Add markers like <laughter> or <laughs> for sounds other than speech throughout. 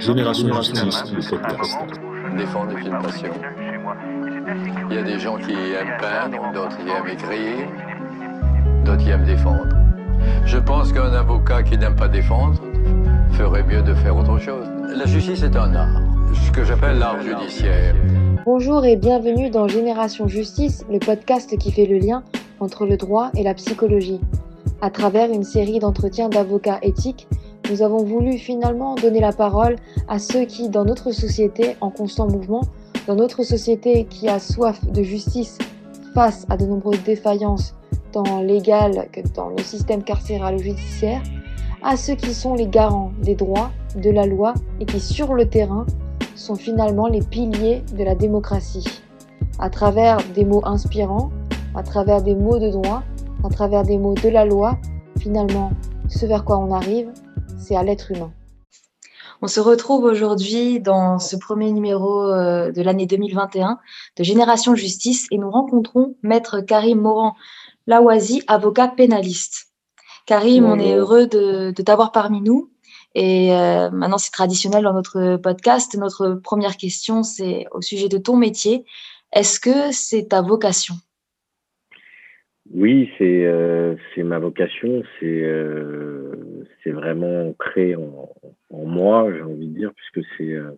Génération Justice, le podcast. défendre les films passion. Il y a des gens qui aiment peindre, d'autres qui aiment écrire, d'autres qui aiment défendre. Je pense qu'un avocat qui n'aime pas défendre ferait mieux de faire autre chose. La justice est un art, ce que j'appelle l'art judiciaire. Bonjour et bienvenue dans Génération Justice, le podcast qui fait le lien entre le droit et la psychologie. À travers une série d'entretiens d'avocats éthiques, nous avons voulu finalement donner la parole à ceux qui, dans notre société en constant mouvement, dans notre société qui a soif de justice face à de nombreuses défaillances tant légales que dans le système carcéral ou judiciaire, à ceux qui sont les garants des droits, de la loi et qui, sur le terrain, sont finalement les piliers de la démocratie. À travers des mots inspirants, à travers des mots de droit, à travers des mots de la loi, finalement, ce vers quoi on arrive, c'est à l'être humain. On se retrouve aujourd'hui dans ce premier numéro euh, de l'année 2021 de Génération Justice et nous rencontrons Maître Karim Moran Lawazi, avocat pénaliste. Karim, on est heureux de, de t'avoir parmi nous. Et euh, maintenant, c'est traditionnel dans notre podcast. Notre première question, c'est au sujet de ton métier. Est-ce que c'est ta vocation? Oui, c'est euh, c'est ma vocation. C'est euh, c'est vraiment ancré en, moi, j'ai envie de dire, puisque c'est euh,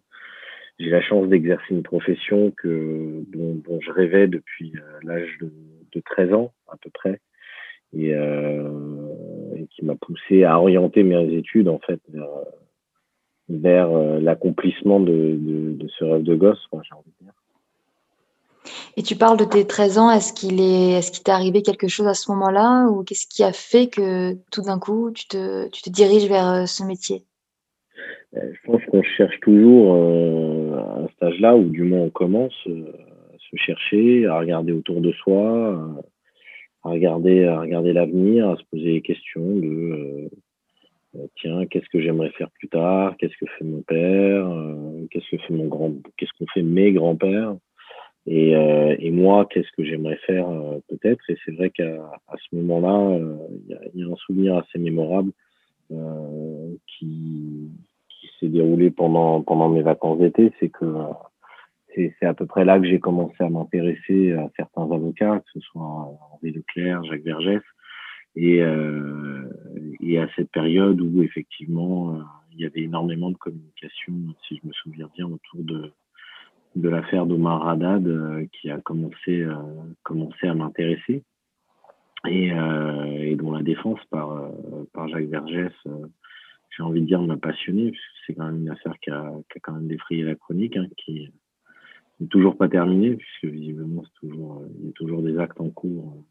j'ai la chance d'exercer une profession que dont, je rêvais depuis euh, l'âge de, de 13 ans à peu près et, euh, et qui m'a poussé à orienter mes études en fait vers, vers l'accomplissement de, ce rêve de gosse, j'ai envie de dire. Et tu parles de tes 13 ans, est-ce qu'il est, est-ce t'est arrivé quelque chose à ce moment-là ou qu'est-ce qui a fait que tout d'un coup tu te, diriges vers euh, ce métier? Euh, Je pense qu'on cherche toujours euh, à un stage-là, ou du moins on commence à se chercher, à regarder autour de soi, à- regarder, à regarder l'avenir, à se poser des questions de tiens, qu'est-ce que j'aimerais faire plus tard, qu'est-ce que fait mon père, qu'est-ce que fait mon grand, qu'est-ce qu'ont fait mes grands-pères, et, euh, et moi, qu'est-ce que j'aimerais faire euh, peut-être? Et c'est vrai qu'à à ce moment-là, euh, il y, a, un souvenir assez mémorable euh, qui, qui s'est déroulé pendant pendant mes vacances d'été, c'est que c'est à peu près là que j'ai commencé à m'intéresser à certains avocats, que ce soit Henri Leclerc, Jacques Vergès, et, euh, et à cette période où effectivement euh, il y avait énormément de communication, si je me souviens bien, autour de de l'affaire d'Omar Haddad euh, qui a commencé euh, commencé à m'intéresser et, euh, et dont la défense par par Jacques Vergès j'ai envie de dire m'a passionné puisque c'est quand même une affaire qui a, qui a quand même défrayé la chronique hein, qui n'est toujours pas terminée puisque visiblement c'est toujours il y a toujours des actes en cours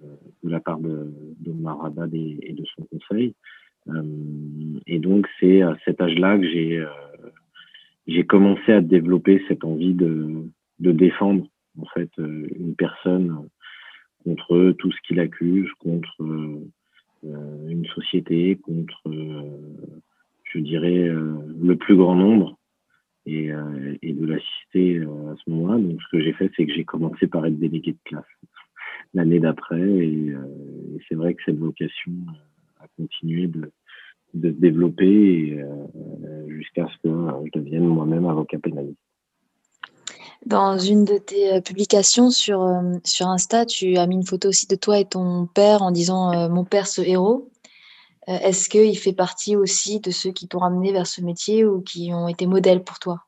de la part d'Omar Haddad et, de son conseil. Et donc c'est à cet âge-là que j'ai j'ai commencé à développer cette envie de, défendre en fait euh, une personne contre tout ce qui l'accuse, contre euh, euh, une société, contre, euh, je dirais, euh, le plus grand nombre, et, euh, de l'assister euh, à ce moment-là. Donc, ce que j'ai fait, c'est que j'ai commencé par être délégué de classe l'année d'après, et, euh, c'est vrai que cette vocation euh, a continué de, de se développer euh, jusqu'à ce que euh, je devienne moi-même avocat pénaliste. Dans une de tes euh, publications sur, sur Insta, tu as mis une photo aussi de toi et ton père en disant Mon père, ce héros. Est-ce qu'il fait partie aussi de ceux qui t'ont amené vers ce métier ou qui ont été modèles pour toi?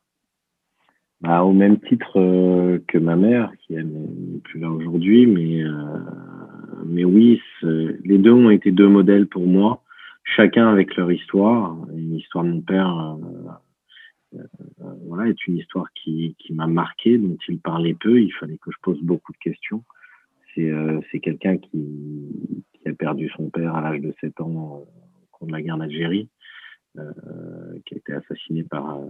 Bah, au même titre que ma mère, qui n'est plus là aujourd'hui, mais, euh, mais oui, les deux ont été deux modèles pour moi, chacun avec leur histoire. Une histoire de mon père, euh, euh, voilà, est une histoire qui, qui m'a marqué, dont il parlait peu. Il fallait que je pose beaucoup de questions. C'est euh, quelqu'un qui, qui a perdu son père à l'âge de 7 ans euh, au cours de la guerre d'Algérie, euh, qui a été assassiné par euh,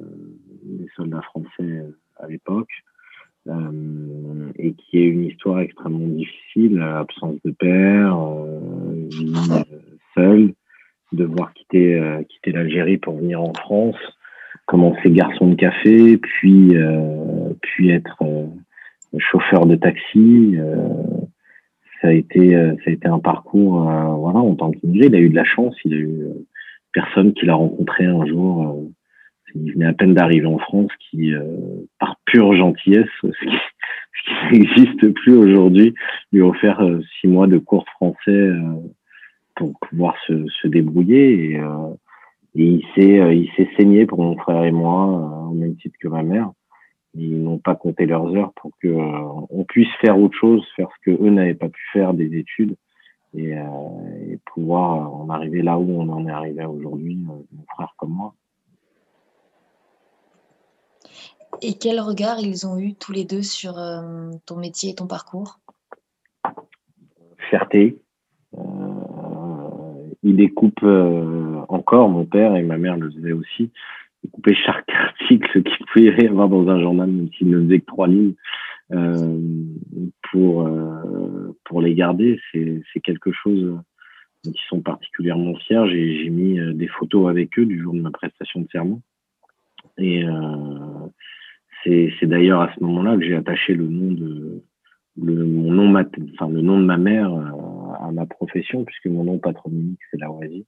des soldats français euh, à l'époque, euh, et qui est une histoire extrêmement difficile, euh, absence de père, euh, euh, seule, devoir quitter, euh, quitter l'Algérie pour venir en France, commencer garçon de café, puis, euh, puis être euh, chauffeur de taxi. euh, ça a été, euh, ça a été un parcours, voilà, en tant qu'immigré. Il a eu de la chance, il a eu personne qui l'a rencontré un jour il venait à peine d'arriver en France, qui, par pure gentillesse, <laughs> ce qui, n'existe plus aujourd'hui, lui a offert six mois de cours français pour pouvoir se, se débrouiller. Et, et il s'est il s'est saigné pour mon frère et moi, au même titre que ma mère ils n'ont pas compté leurs heures pour que euh, on puisse faire autre chose, faire ce que eux n'avaient pas pu faire des études et, euh, et, pouvoir en arriver là où on en est arrivé aujourd'hui, euh, mon frère comme moi. Et quel regard ils ont eu tous les deux sur ton métier et ton parcours? Fierté. Euh, il découpe encore, mon père et ma mère le faisaient aussi couper chaque <laughs> article qu'il pouvait y avoir dans un journal, même s'il ne faisait que trois lignes, euh, pour, euh, pour les garder. C'est quelque chose dont ils sont particulièrement fiers. J'ai mis euh, des photos avec eux du jour de ma prestation de serment. Et euh, c'est d'ailleurs à ce moment-là que j'ai attaché le nom de le, mon nom, enfin, le nom de ma mère euh, à ma profession, puisque mon nom patronymique, c'est Laoisie.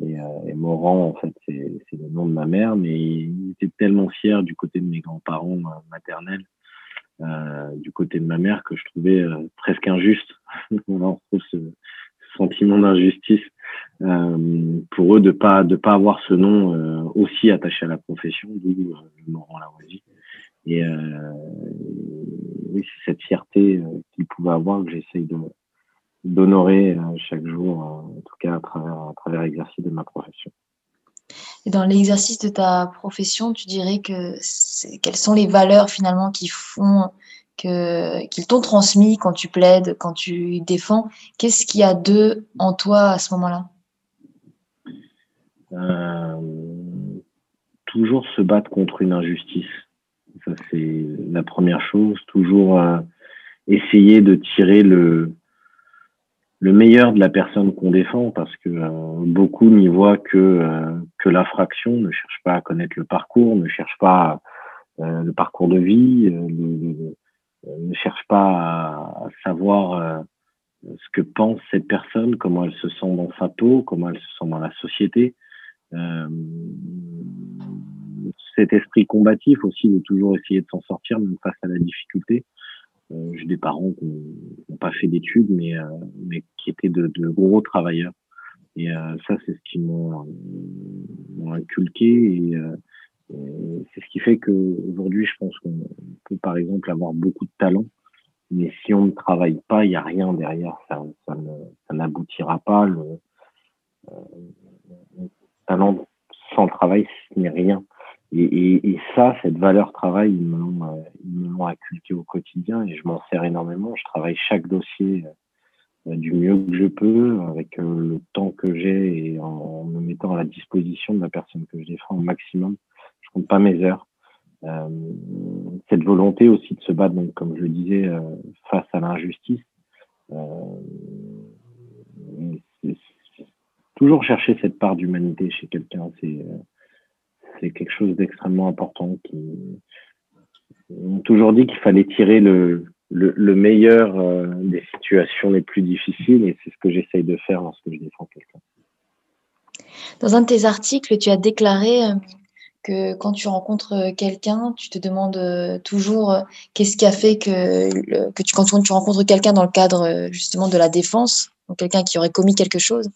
Et, euh, et Morand, en fait, c'est le nom de ma mère, mais il était tellement fier du côté de mes grands-parents euh, maternels, euh, du côté de ma mère, que je trouvais euh, presque injuste. <laughs> on trouve ce, sentiment d'injustice euh, pour eux de pas de pas avoir ce nom euh, aussi attaché à la profession, d'où Morand Lavoisie. Et oui, c'est cette fierté qu'il pouvait avoir que j'essaye de, d'honorer euh, chaque jour, euh, en tout cas à travers, à travers l'exercice de ma profession. Et dans l'exercice de ta profession, tu dirais que quelles sont les valeurs finalement qui font qu'ils t'ont transmis quand tu plaides, quand tu défends? Qu'est-ce qu'il y a d'eux en toi à ce moment-là? Euh, Toujours se battre contre une injustice. Ça c'est la première chose. Toujours euh, essayer de tirer le le meilleur de la personne qu'on défend parce que euh, beaucoup n'y voient que euh, que la fraction, ne cherchent pas à connaître le parcours, ne cherchent pas euh, le parcours de vie, ne cherchent pas à, savoir ce que pense cette personne, comment elle se sent dans sa peau, comment elle se sent dans la société. cet esprit combatif aussi de toujours essayer de s'en sortir même face à la difficulté. Euh, j'ai des parents qui n'ont pas fait d'études, mais, euh, mais qui étaient de, de gros travailleurs. Et euh, ça, c'est ce qui m'ont inculqué. Et, c'est ce qui fait qu'aujourd'hui, je pense qu'on peut, par exemple, avoir beaucoup de talent. Mais si on ne travaille pas, il n'y a rien derrière. Ça, ça, n'aboutira pas. Le, le talent sans travail, ce n'est rien. Et, et, et, ça, cette valeur travail, ils me l'ont, euh, inculqué au quotidien et je m'en sers énormément. Je travaille chaque dossier euh, du mieux que je peux, avec euh, le temps que j'ai et en, me mettant à la disposition de la personne que je défends au maximum. Je compte pas mes heures. Euh, cette volonté aussi de se battre, donc comme je le disais, face à l'injustice. toujours chercher cette part d'humanité chez quelqu'un, c'est c'est quelque chose d'extrêmement important. Qui ont toujours dit qu'il fallait tirer le, le, meilleur euh, des situations les plus difficiles et c'est ce que j'essaye de faire lorsque je défends quelqu'un. Dans un de tes articles, tu as déclaré euh, que quand tu rencontres quelqu'un, tu te demandes euh, toujours qu'est-ce qui a fait que, que tu, quand tu rencontres quelqu'un dans le cadre justement de la défense, quelqu'un qui aurait commis quelque chose,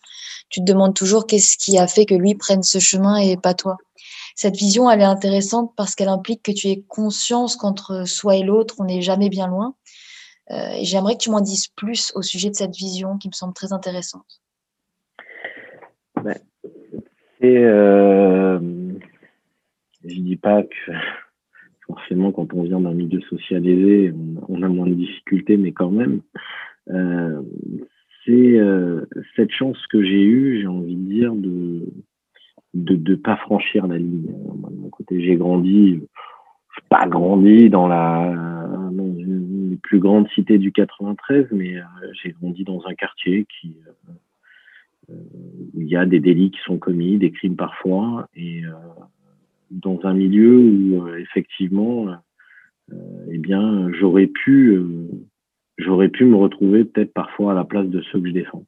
tu te demandes toujours qu'est-ce qui a fait que lui prenne ce chemin et pas toi? Cette vision, elle est intéressante parce qu'elle implique que tu aies conscience qu'entre soi et l'autre, on n'est jamais bien loin. Euh, j'aimerais que tu m'en dises plus au sujet de cette vision qui me semble très intéressante. Ben, euh, je dis pas que forcément quand on vient d'un milieu socialisé, on, a moins de difficultés, mais quand même, euh, c'est euh, cette chance que j'ai eue, j'ai envie de dire, de de ne pas franchir la ligne. de mon côté, j'ai grandi, pas grandi dans la dans une plus grande cité du 93, mais euh, j'ai grandi dans un quartier qui euh, où il y a des délits qui sont commis, des crimes parfois, et euh, dans un milieu où effectivement, eh bien, j'aurais pu j'aurais pu me retrouver peut-être parfois à la place de ceux que je défends.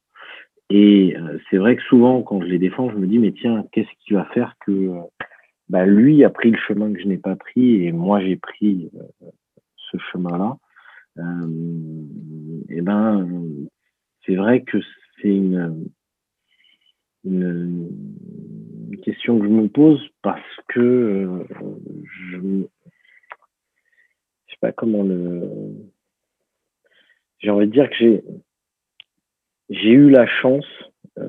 Et euh, c'est vrai que souvent, quand je les défends, je me dis, mais tiens, qu'est-ce qui va faire que, bah, lui a pris le chemin que je n'ai pas pris et moi j'ai pris ce chemin-là. et ben, c'est vrai que c'est une, une, question que je me pose parce que je, je sais pas comment le, j'ai envie de dire que j'ai j'ai eu la chance, euh,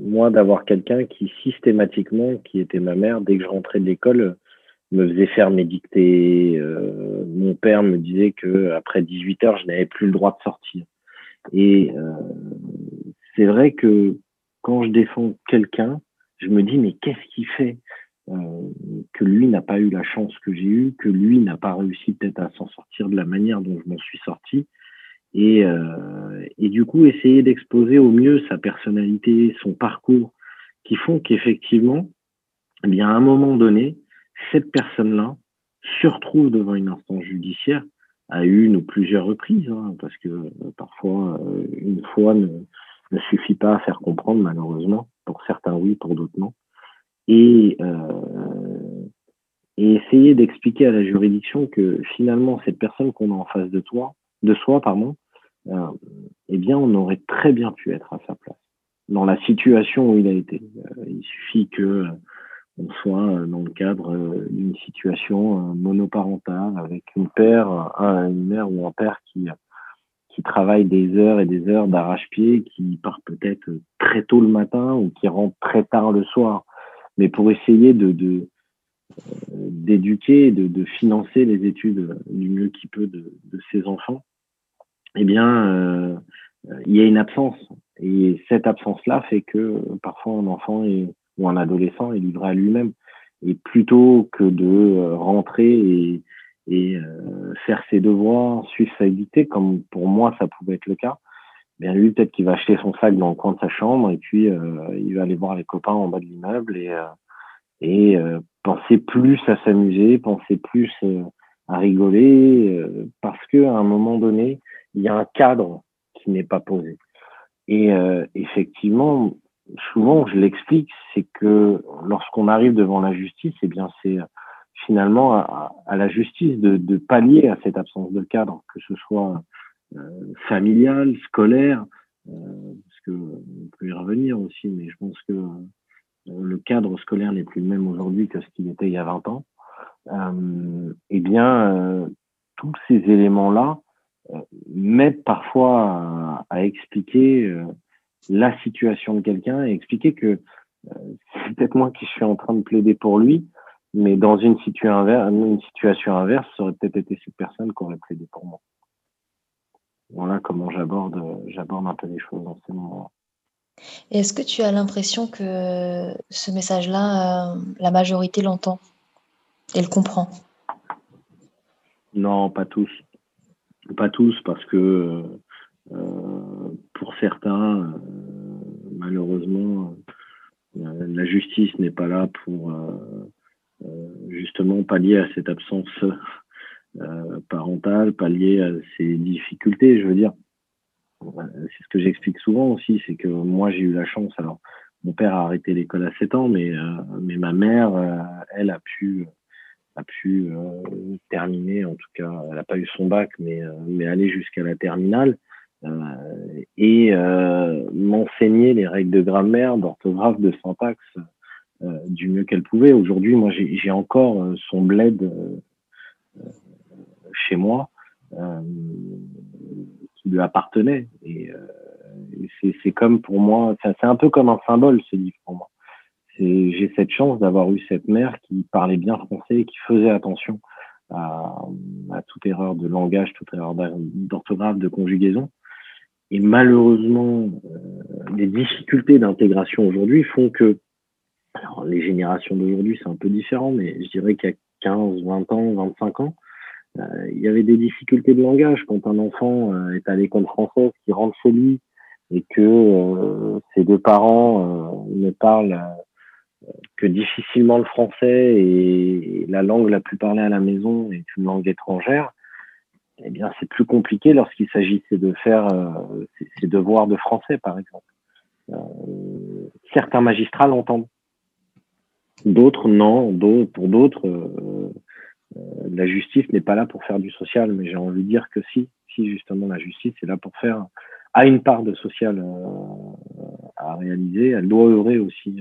moi, d'avoir quelqu'un qui systématiquement, qui était ma mère, dès que je rentrais de l'école, me faisait faire mes dictées. Euh, mon père me disait que après 18 heures, je n'avais plus le droit de sortir. Et euh, c'est vrai que quand je défends quelqu'un, je me dis mais qu'est-ce qui fait que lui n'a pas eu la chance que j'ai eue, que lui n'a pas réussi peut-être à s'en sortir de la manière dont je m'en suis sorti et, euh, et du coup essayer d'exposer au mieux sa personnalité, son parcours, qui font qu'effectivement, eh bien à un moment donné, cette personne-là se retrouve devant une instance judiciaire à une ou plusieurs reprises, hein, parce que euh, parfois euh, une fois ne, suffit pas à faire comprendre malheureusement. Pour certains oui, pour d'autres non. Et, et essayer d'expliquer à la juridiction que finalement cette personne qu'on a en face de toi, de soi, pardon, euh, eh bien, on aurait très bien pu être à sa place dans la situation où il a été. Euh, il suffit que euh, on soit dans le cadre d'une situation monoparentale avec une mère ou un père qui qui travaille des heures et des heures d'arrache-pied, qui part peut-être très tôt le matin ou qui rentre très tard le soir, mais pour essayer de, d'éduquer, de, de, financer les études du mieux qu'il peut de ses enfants eh bien, euh, il y a une absence. Et cette absence-là fait que parfois un enfant ou un adolescent est livré à lui-même. Et plutôt que de euh, rentrer et, et euh, faire ses devoirs, suivre sa dictée, comme pour moi ça pouvait être le cas, eh bien lui peut-être qu'il va acheter son sac dans le coin de sa chambre et puis il va aller voir les copains en bas de l'immeuble et, et penser plus à s'amuser, penser plus à rigoler, parce que à un moment donné, il y a un cadre qui n'est pas posé. Et euh, effectivement, souvent, je l'explique, c'est que lorsqu'on arrive devant la justice, eh bien, c'est finalement à, la justice de, de, pallier à cette absence de cadre, que ce soit euh, familial, scolaire, euh, parce que on peut y revenir aussi, mais je pense que euh, le cadre scolaire n'est plus le même aujourd'hui que ce qu'il était il y a 20 ans. Euh, eh bien, tous ces éléments-là m'aide parfois à, expliquer euh, la situation de quelqu'un et expliquer que euh, c'est peut-être moi qui suis en train de plaider pour lui, mais dans une, situation inverse, une situation inverse, ça aurait peut-être été cette personne qui aurait plaidé pour moi. Voilà comment j'aborde, j'aborde un peu les choses dans ces moments-là. Est-ce que tu as l'impression que ce message-là, euh, la majorité l'entend et le comprend? Non, pas tous. Pas tous, parce que euh, pour certains, euh, malheureusement, euh, la justice n'est pas là pour justement pallier à cette absence parentale, pallier à ces difficultés. Je veux dire, c'est ce que j'explique souvent aussi, c'est que moi j'ai eu la chance. Alors, mon père a arrêté l'école à 7 ans, mais, mais ma mère, elle a pu a pu euh, terminer, en tout cas, elle n'a pas eu son bac, mais, euh, mais aller jusqu'à la terminale euh, et m'enseigner les règles de grammaire, d'orthographe, de syntaxe du mieux qu'elle pouvait. Aujourd'hui, moi, j'ai encore son bled chez moi qui lui appartenait. Et, c'est comme pour moi, c'est un peu comme un symbole ce livre pour moi j'ai cette chance d'avoir eu cette mère qui parlait bien français et qui faisait attention à, toute erreur de langage, toute erreur d'orthographe, de conjugaison. Et malheureusement, euh, les difficultés d'intégration aujourd'hui font que, alors les générations d'aujourd'hui c'est un peu différent, mais je dirais qu'il y a 15, 20 ans, 25 ans, euh, il y avait des difficultés de langage quand un enfant euh, est à l'école française, qui rentre chez lui et que ses deux parents ne parlent que difficilement le français et la langue la plus parlée à la maison est une langue étrangère, eh bien, c'est plus compliqué lorsqu'il s'agissait de faire euh, ses devoirs de français, par exemple. Euh, certains magistrats l'entendent. D'autres, non. pour d'autres, euh, euh, la justice n'est pas là pour faire du social, mais j'ai envie de dire que si, si justement la justice est là pour faire, a une part de social à réaliser, elle doit œuvrer aussi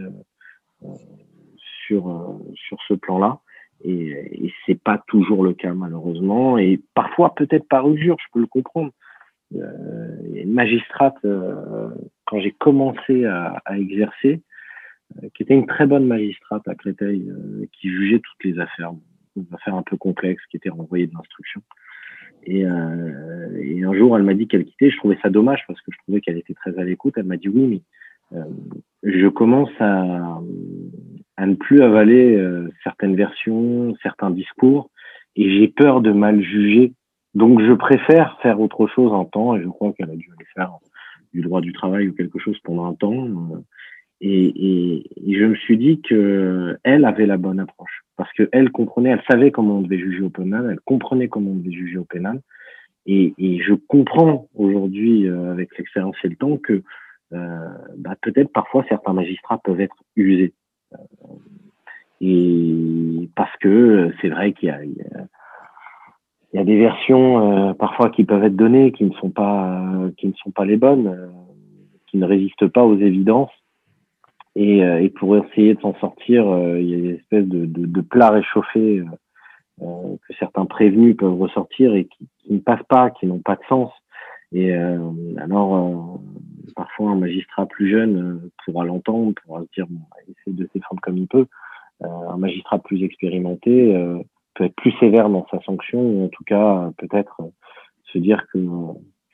sur, sur ce plan-là. Et, et c'est pas toujours le cas malheureusement. Et parfois peut-être par usure, je peux le comprendre. Euh, une magistrate, euh, quand j'ai commencé à, exercer, euh, qui était une très bonne magistrate à Créteil, qui jugeait toutes les affaires, des affaires un peu complexes, qui étaient renvoyées de l'instruction. Et, euh, et, un jour, elle m'a dit qu'elle quittait. Je trouvais ça dommage parce que je trouvais qu'elle était très à l'écoute. Elle m'a dit oui, mais euh, je commence à, à, ne plus avaler euh, certaines versions, certains discours, et j'ai peur de mal juger donc je préfère faire autre chose un temps, et je crois qu'elle a dû aller faire du droit du travail ou quelque chose pendant un temps. Et, et, et je me suis dit que elle avait la bonne approche parce qu'elle comprenait, elle savait comment on devait juger au pénal, elle comprenait comment on devait juger au pénal. Et, et je comprends aujourd'hui, euh, avec l'expérience et le temps, que euh, bah, peut-être parfois certains magistrats peuvent être usés. Euh, et parce que c'est vrai qu'il y a, des versions euh, parfois qui peuvent être données qui ne sont pas euh, qui ne sont pas les bonnes, euh, qui ne résistent pas aux évidences. Et, pour essayer de s'en sortir, il y a une espèce de plat réchauffé que certains prévenus peuvent ressortir et qui, qui ne passent pas, qui n'ont pas de sens. Et alors, parfois un magistrat plus jeune pourra l'entendre, pourra se dire, bon, essayer de défendre comme il peut. un magistrat plus expérimenté peut être plus sévère dans sa sanction, ou en tout cas peut-être se dire que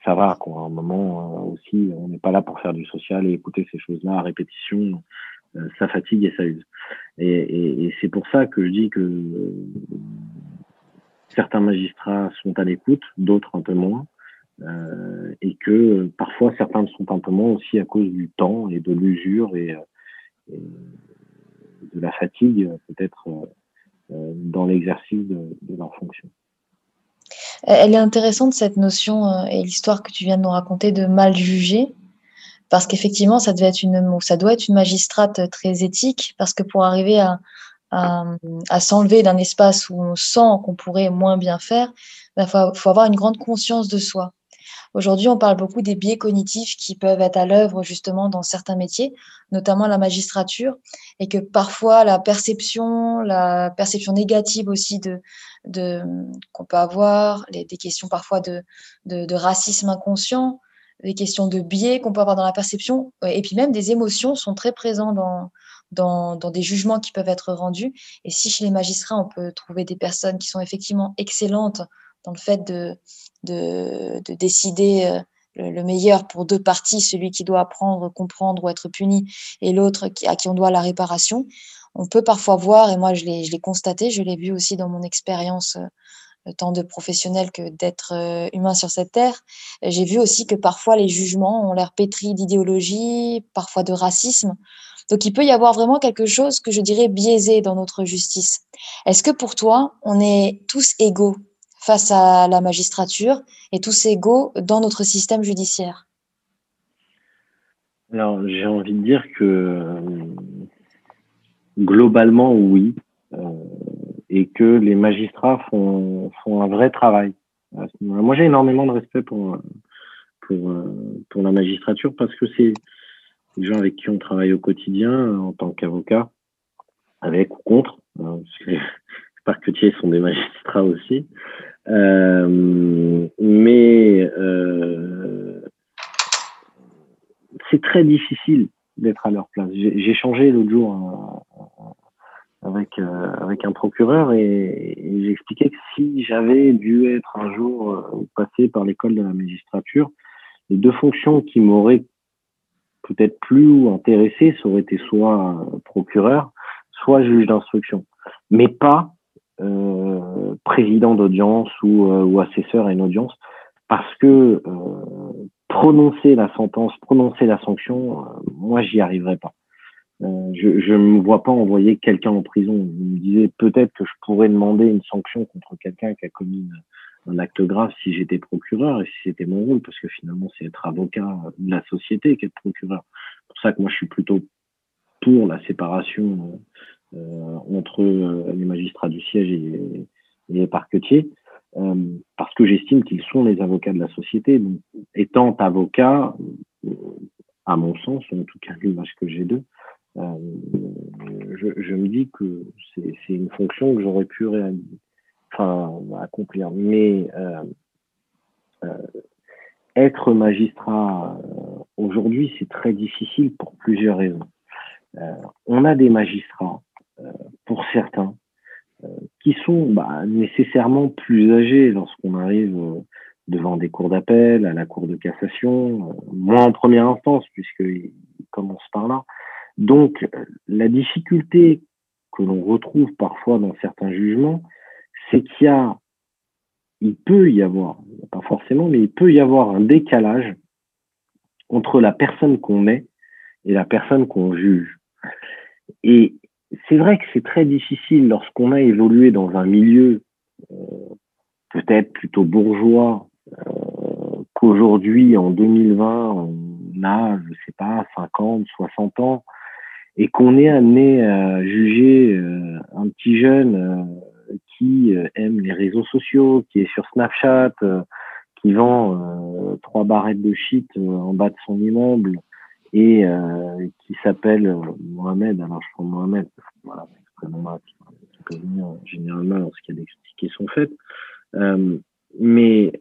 ça va, quoi. À un moment euh, aussi, on n'est pas là pour faire du social et écouter ces choses-là à répétition, euh, ça fatigue et ça use. Et, et, et c'est pour ça que je dis que euh, certains magistrats sont à l'écoute, d'autres un peu moins, euh, et que parfois certains ne sont un peu moins aussi à cause du temps et de l'usure et, et, de la fatigue peut-être euh, dans l'exercice de, de, leur fonction. Elle est intéressante cette notion euh, et l'histoire que tu viens de nous raconter de mal juger, parce qu'effectivement ça devait être une, ça doit être une magistrate très éthique, parce que pour arriver à, à, s'enlever d'un espace où on sent qu'on pourrait moins bien faire, il ben, faut avoir une grande conscience de soi. Aujourd'hui, on parle beaucoup des biais cognitifs qui peuvent être à l'œuvre justement dans certains métiers, notamment la magistrature, et que parfois la perception, la perception négative aussi de, qu'on peut avoir, des questions parfois de, racisme inconscient, des questions de biais qu'on peut avoir dans la perception, et puis même des émotions sont très dans, dans, des jugements qui peuvent être rendus. Et si chez les magistrats, on peut trouver des personnes qui sont effectivement excellentes dans le fait de, de, de décider euh, le, le, meilleur pour deux parties, celui qui doit apprendre, comprendre ou être puni, et l'autre à qui on doit la réparation. On peut parfois voir, et moi je l'ai constaté, je l'ai vu aussi dans mon expérience euh, tant de professionnel que d'être euh, humain sur cette terre. J'ai vu aussi que parfois les jugements ont l'air pétris d'idéologie, parfois de racisme. Donc il peut y avoir vraiment quelque chose que je dirais biaisé dans notre justice. Est-ce que pour toi, on est tous égaux face à la magistrature et tous égaux dans notre système judiciaire Alors, j'ai envie de dire que euh, globalement, oui, euh, et que les magistrats font, un vrai travail. Moi, j'ai énormément de respect pour, pour, euh, pour la magistrature parce que c'est des gens avec qui on travaille au quotidien en tant qu'avocat, avec ou contre. Hein, les <laughs> parquetiers sont des magistrats aussi. Euh, mais euh, c'est très difficile d'être à leur place. J'ai changé l'autre jour euh, avec euh, avec un procureur et, j'expliquais que si j'avais dû être un jour passé par l'école de la magistrature, les deux fonctions qui m'auraient peut-être plus intéressé, ça aurait été soit procureur, soit juge d'instruction, mais pas euh, président d'audience ou, euh, ou, assesseur à une audience, parce que euh, prononcer la sentence, prononcer la sanction, moi j'y arriverai pas. je ne me vois pas envoyer quelqu'un en prison. Vous me disiez peut-être que je pourrais demander une sanction contre quelqu'un qui a commis un acte grave si j'étais procureur et si c'était mon rôle, parce que finalement c'est être avocat de la société qu'être procureur. C'est pour ça que moi je suis plutôt pour la séparation entre les magistrats du siège et, les parquetiers, parce que j'estime qu'ils sont les avocats de la société. Étant avocat, à mon sens, en tout cas l'image que j'ai d'eux, je, me dis que c'est une fonction que j'aurais pu accomplir. Mais euh, euh, être magistrat euh, aujourd'hui, c'est très difficile pour plusieurs raisons. Euh, on a des magistrats, pour certains, qui sont bah, nécessairement plus âgés lorsqu'on arrive devant des cours d'appel, à la cour de cassation, moins en première instance, puisqu'ils commencent par là. Donc, la difficulté que l'on retrouve parfois dans certains jugements, c'est qu'il y a il peut y avoir, pas forcément, mais il peut y avoir un décalage entre la personne qu'on met et la personne qu'on juge. Et c'est vrai que c'est très difficile lorsqu'on a évolué dans un milieu euh, peut-être plutôt bourgeois euh, qu'aujourd'hui, en 2020, on a, je sais pas, 50, 60 ans, et qu'on est amené à juger euh, un petit jeune qui euh, aime les réseaux sociaux, qui est sur Snapchat, qui vend trois barrettes de shit en bas de son immeuble et qui s'appelle Mohamed. Alors je prends Mohamed, voilà, qui peut venir généralement lorsqu'il y a des critiques qui faites. mais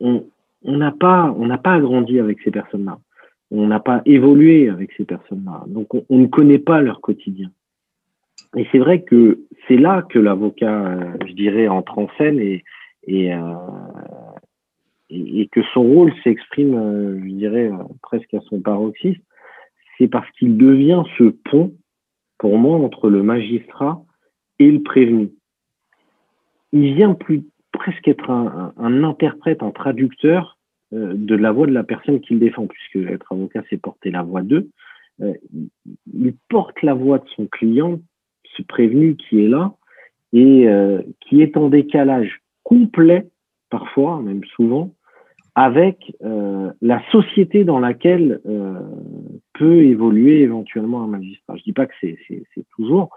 on n'a pas on pas grandi avec ces personnes-là. On n'a pas évolué avec ces personnes-là. Donc on, ne connaît pas leur quotidien. Et c'est vrai que c'est là que l'avocat, euh, je dirais, entre en scène et, et, euh, et, que son rôle s'exprime, euh, je dirais, presque à son paroxysme. C'est parce qu'il devient ce pont, pour moi, entre le magistrat et le prévenu. Il vient plus presque être un, interprète, un traducteur de la voix de la personne qu'il défend, puisque être avocat, c'est porter la voix d'eux. il porte la voix de son client ce prévenu qui est là et euh, qui est en décalage complet, parfois, même souvent, avec euh, la société dans laquelle euh, peut évoluer éventuellement un magistrat. Je dis pas que c'est toujours.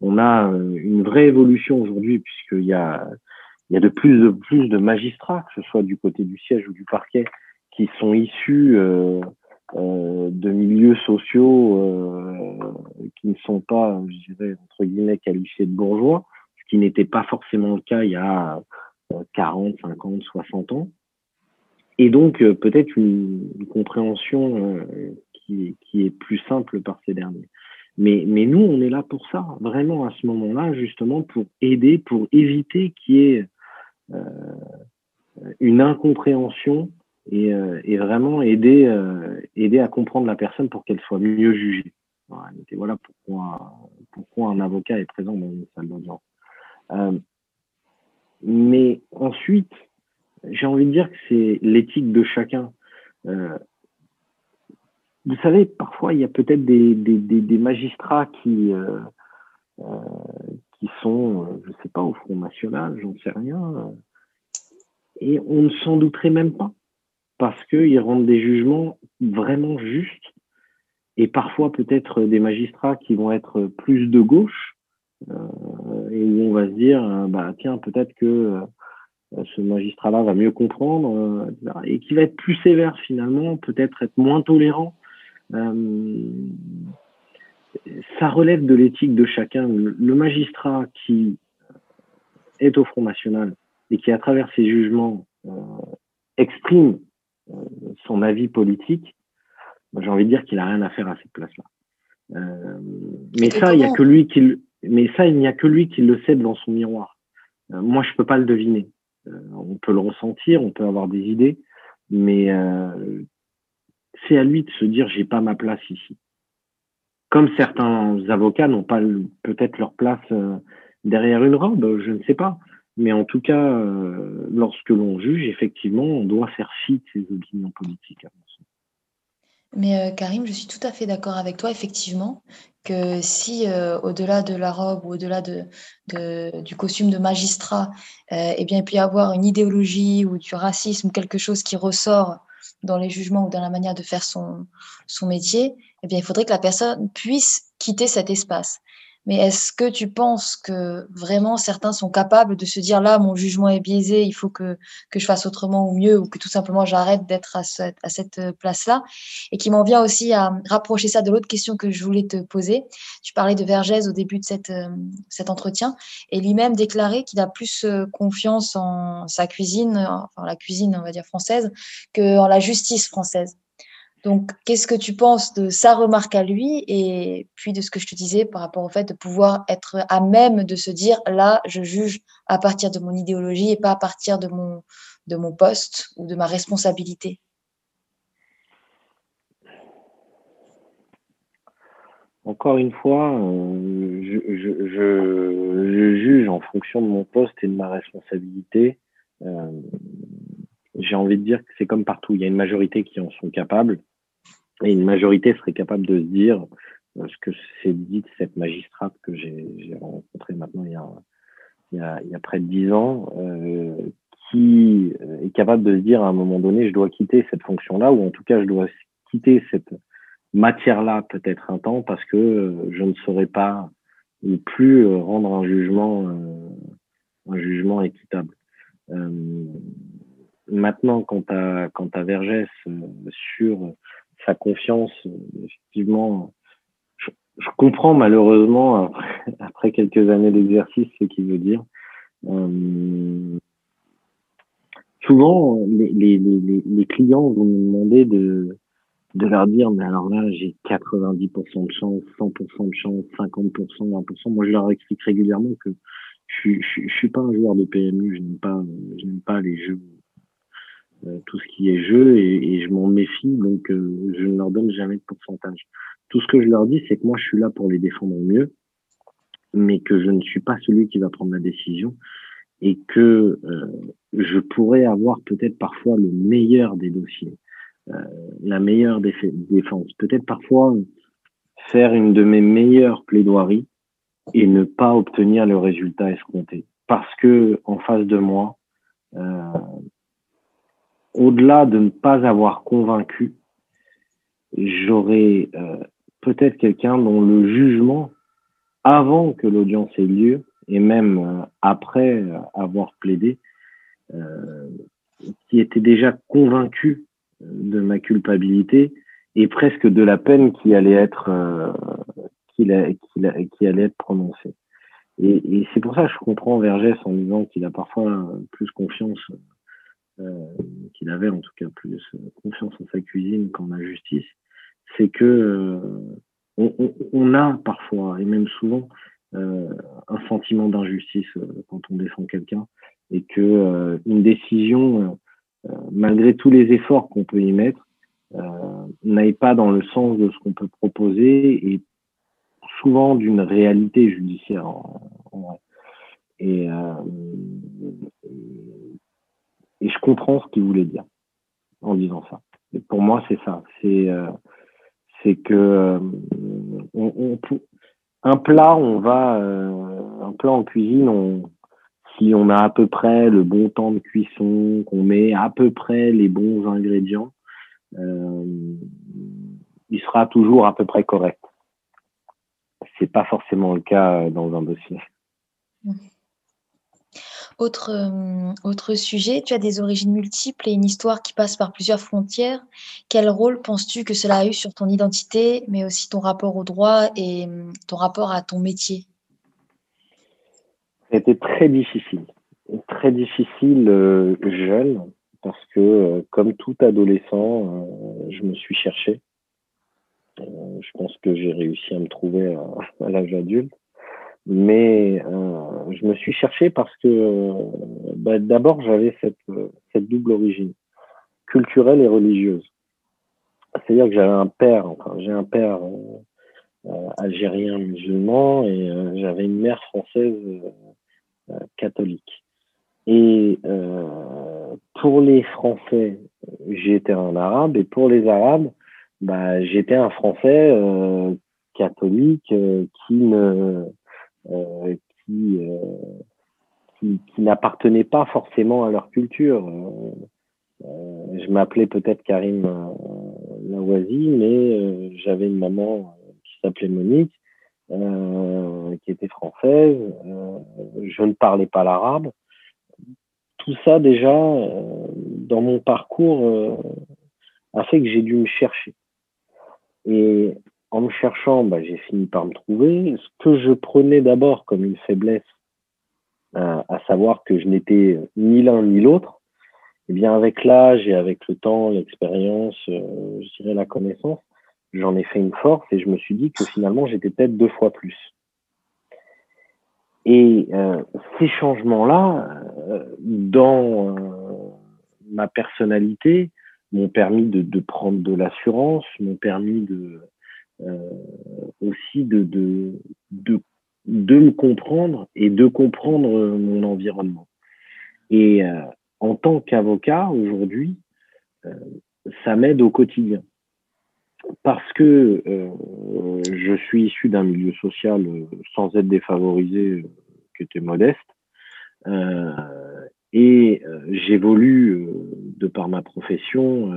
On a une vraie évolution aujourd'hui puisqu'il y a, il y a de plus en plus de magistrats, que ce soit du côté du siège ou du parquet, qui sont issus euh, de milieux sociaux euh, qui ne sont pas, je dirais, entre guillemets, qualifiés de bourgeois, ce qui n'était pas forcément le cas il y a 40, 50, 60 ans. Et donc, euh, peut-être une, compréhension qui, qui, est plus simple par ces derniers. Mais, mais nous, on est là pour ça, vraiment à ce moment-là, justement, pour aider, pour éviter qu'il y ait une incompréhension et, euh, et vraiment aider, euh, aider à comprendre la personne pour qu'elle soit mieux jugée. Voilà pourquoi, pourquoi un avocat est présent dans une salle d'audience. Euh, mais ensuite, j'ai envie de dire que c'est l'éthique de chacun. Euh, vous savez, parfois, il y a peut-être des, des, magistrats qui, euh, euh, qui sont, je sais pas, au Front National, j'en sais rien, et on ne s'en douterait même pas parce qu'ils rendent des jugements vraiment justes et parfois peut-être des magistrats qui vont être plus de gauche et où on va se dire bah tiens peut-être que ce magistrat-là va mieux comprendre et qui va être plus sévère finalement, peut-être être moins tolérant. ça relève de l'éthique de chacun. Le magistrat qui est au Front National et qui, à travers ses jugements, exprime son avis politique, j'ai envie de dire qu'il a rien à faire à cette place-là. Euh, mais ça, il y a que lui qui, mais ça, il n'y a que lui qui le sait devant son miroir. Euh, moi, je peux pas le deviner. Euh, on peut le ressentir, on peut avoir des idées, mais euh, c'est à lui de se dire j'ai pas ma place ici. Comme certains avocats n'ont pas peut-être leur place euh, derrière une robe, je ne sais pas. Mais en tout cas, lorsque l'on juge, effectivement, on doit faire fi de ses opinions politiques. Mais euh, Karim, je suis tout à fait d'accord avec toi, effectivement, que si euh, au-delà de la robe ou au-delà de, du costume de magistrat, eh bien, il peut y avoir une idéologie ou du racisme, quelque chose qui ressort dans les jugements ou dans la manière de faire son, son métier, eh bien, il faudrait que la personne puisse quitter cet espace. Mais est-ce que tu penses que vraiment certains sont capables de se dire là, mon jugement est biaisé, il faut que, je fasse autrement ou mieux, ou que tout simplement j'arrête d'être à, cette, cette place-là? Et qui m'en vient aussi à rapprocher ça de l'autre question que je voulais te poser. Tu parlais de Vergès au début de cette, euh, cet entretien, et lui-même déclaré qu'il a plus euh, confiance en sa cuisine, enfin la cuisine, on va dire française, qu'en la justice française. Donc, qu'est-ce que tu penses de sa remarque à lui et puis de ce que je te disais par rapport au fait de pouvoir être à même de se dire là, je juge à partir de mon idéologie et pas à partir de mon, poste ou de ma responsabilité? Encore une fois, euh, je, je, juge en fonction de mon poste et de ma responsabilité. Euh, j'ai envie de dire que c'est comme partout. Il y a une majorité qui en sont capables et une majorité serait capable de se dire euh, ce que c'est dit cette magistrate que j'ai rencontrée maintenant il y a, près de dix ans, euh, qui euh, est capable de se dire à un moment donné, je dois quitter cette fonction-là, ou en tout cas, je dois quitter cette matière-là peut-être un temps parce que je ne saurais pas ou plus rendre un jugement, équitable. maintenant, quant à Vergès sur sa confiance, effectivement, je, comprends malheureusement après, quelques années d'exercice ce qu'il veut dire. Euh, souvent, les, les, les, clients vont nous demander de, de leur dire, mais alors là, j'ai 90% de chance, 100% de chance, 50%, 20%. Moi, je leur explique régulièrement que je, je, je suis pas un joueur de PMU, je n'aime pas, je n'aime pas les jeux tout ce qui est jeu et, et je m'en méfie, donc euh, je ne leur donne jamais de pourcentage. Tout ce que je leur dis, c'est que moi, je suis là pour les défendre au mieux, mais que je ne suis pas celui qui va prendre la décision et que euh, je pourrais avoir peut-être parfois le meilleur des dossiers, euh, la meilleure défense, peut-être parfois faire une de mes meilleures plaidoiries et ne pas obtenir le résultat escompté parce que en face de moi euh, au-delà de ne pas avoir convaincu, j'aurais euh, peut-être quelqu'un dont le jugement, avant que l'audience ait lieu, et même euh, après euh, avoir plaidé, qui était déjà convaincu de ma culpabilité et presque de la peine qui allait être qui, qui, allait être prononcée. Et, et c'est pour ça que je comprends Vergès en disant qu'il a parfois plus confiance euh, qu'il avait en tout cas plus euh, confiance en sa cuisine qu'en la justice, c'est que euh, on, a parfois et même souvent un sentiment d'injustice quand on défend quelqu'un et que une décision, malgré tous les efforts qu'on peut y mettre, n'aille pas dans le sens de ce qu'on peut proposer et souvent d'une réalité judiciaire en. Et, euh, et je comprends ce qu'il voulait dire en disant ça. Pour moi, c'est ça. C'est euh, que euh, un plat, on va euh, un plat en cuisine, si on a à peu près le bon temps de cuisson, qu'on met à peu près les bons ingrédients, il sera toujours à peu près correct. C'est pas forcément le cas dans un dossier. Autre, euh, autre sujet, tu as des origines multiples et une histoire qui passe par plusieurs frontières. Quel rôle penses-tu que cela a eu sur ton identité, mais aussi ton rapport au droit et euh, ton rapport à ton métier? C'était très difficile. Très difficile euh, jeune, parce que comme tout adolescent, je me suis cherché. je pense que j'ai réussi à me trouver à l'âge adulte. Mais euh, je me suis cherché parce que bah, d'abord j'avais cette, cette double origine, culturelle et religieuse. C'est-à-dire que j'avais un père, enfin j'ai un père euh, euh algérien musulman et euh, j'avais une mère française euh, catholique. Et pour les Français, j'étais un arabe et pour les arabes, bah, j'étais un Français catholique qui ne euh, qui, euh, qui, qui n'appartenaient pas forcément à leur culture. Euh, je m'appelais peut-être Karim Lawazi, mais j'avais une maman qui s'appelait Monique, qui était française. je ne parlais pas l'arabe. Tout ça déjà, dans mon parcours, a fait que j'ai dû me chercher. Et en me cherchant, bah, j'ai fini par me trouver. Ce que je prenais d'abord comme une faiblesse, euh, à savoir que je n'étais ni l'un ni l'autre, eh bien avec l'âge et avec le temps, l'expérience, euh, je dirais la connaissance, j'en ai fait une force et je me suis dit que finalement j'étais peut-être deux fois plus. Et euh, ces changements-là, dans ma personnalité, m'ont permis de, prendre de l'assurance, m'ont permis de aussi de, de, de, me comprendre et de comprendre mon environnement. Et euh, en tant qu'avocat aujourd'hui, euh, ça m'aide au quotidien. Parce que je suis issu d'un milieu social sans être défavorisé, qui était modeste, et j'évolue de par ma profession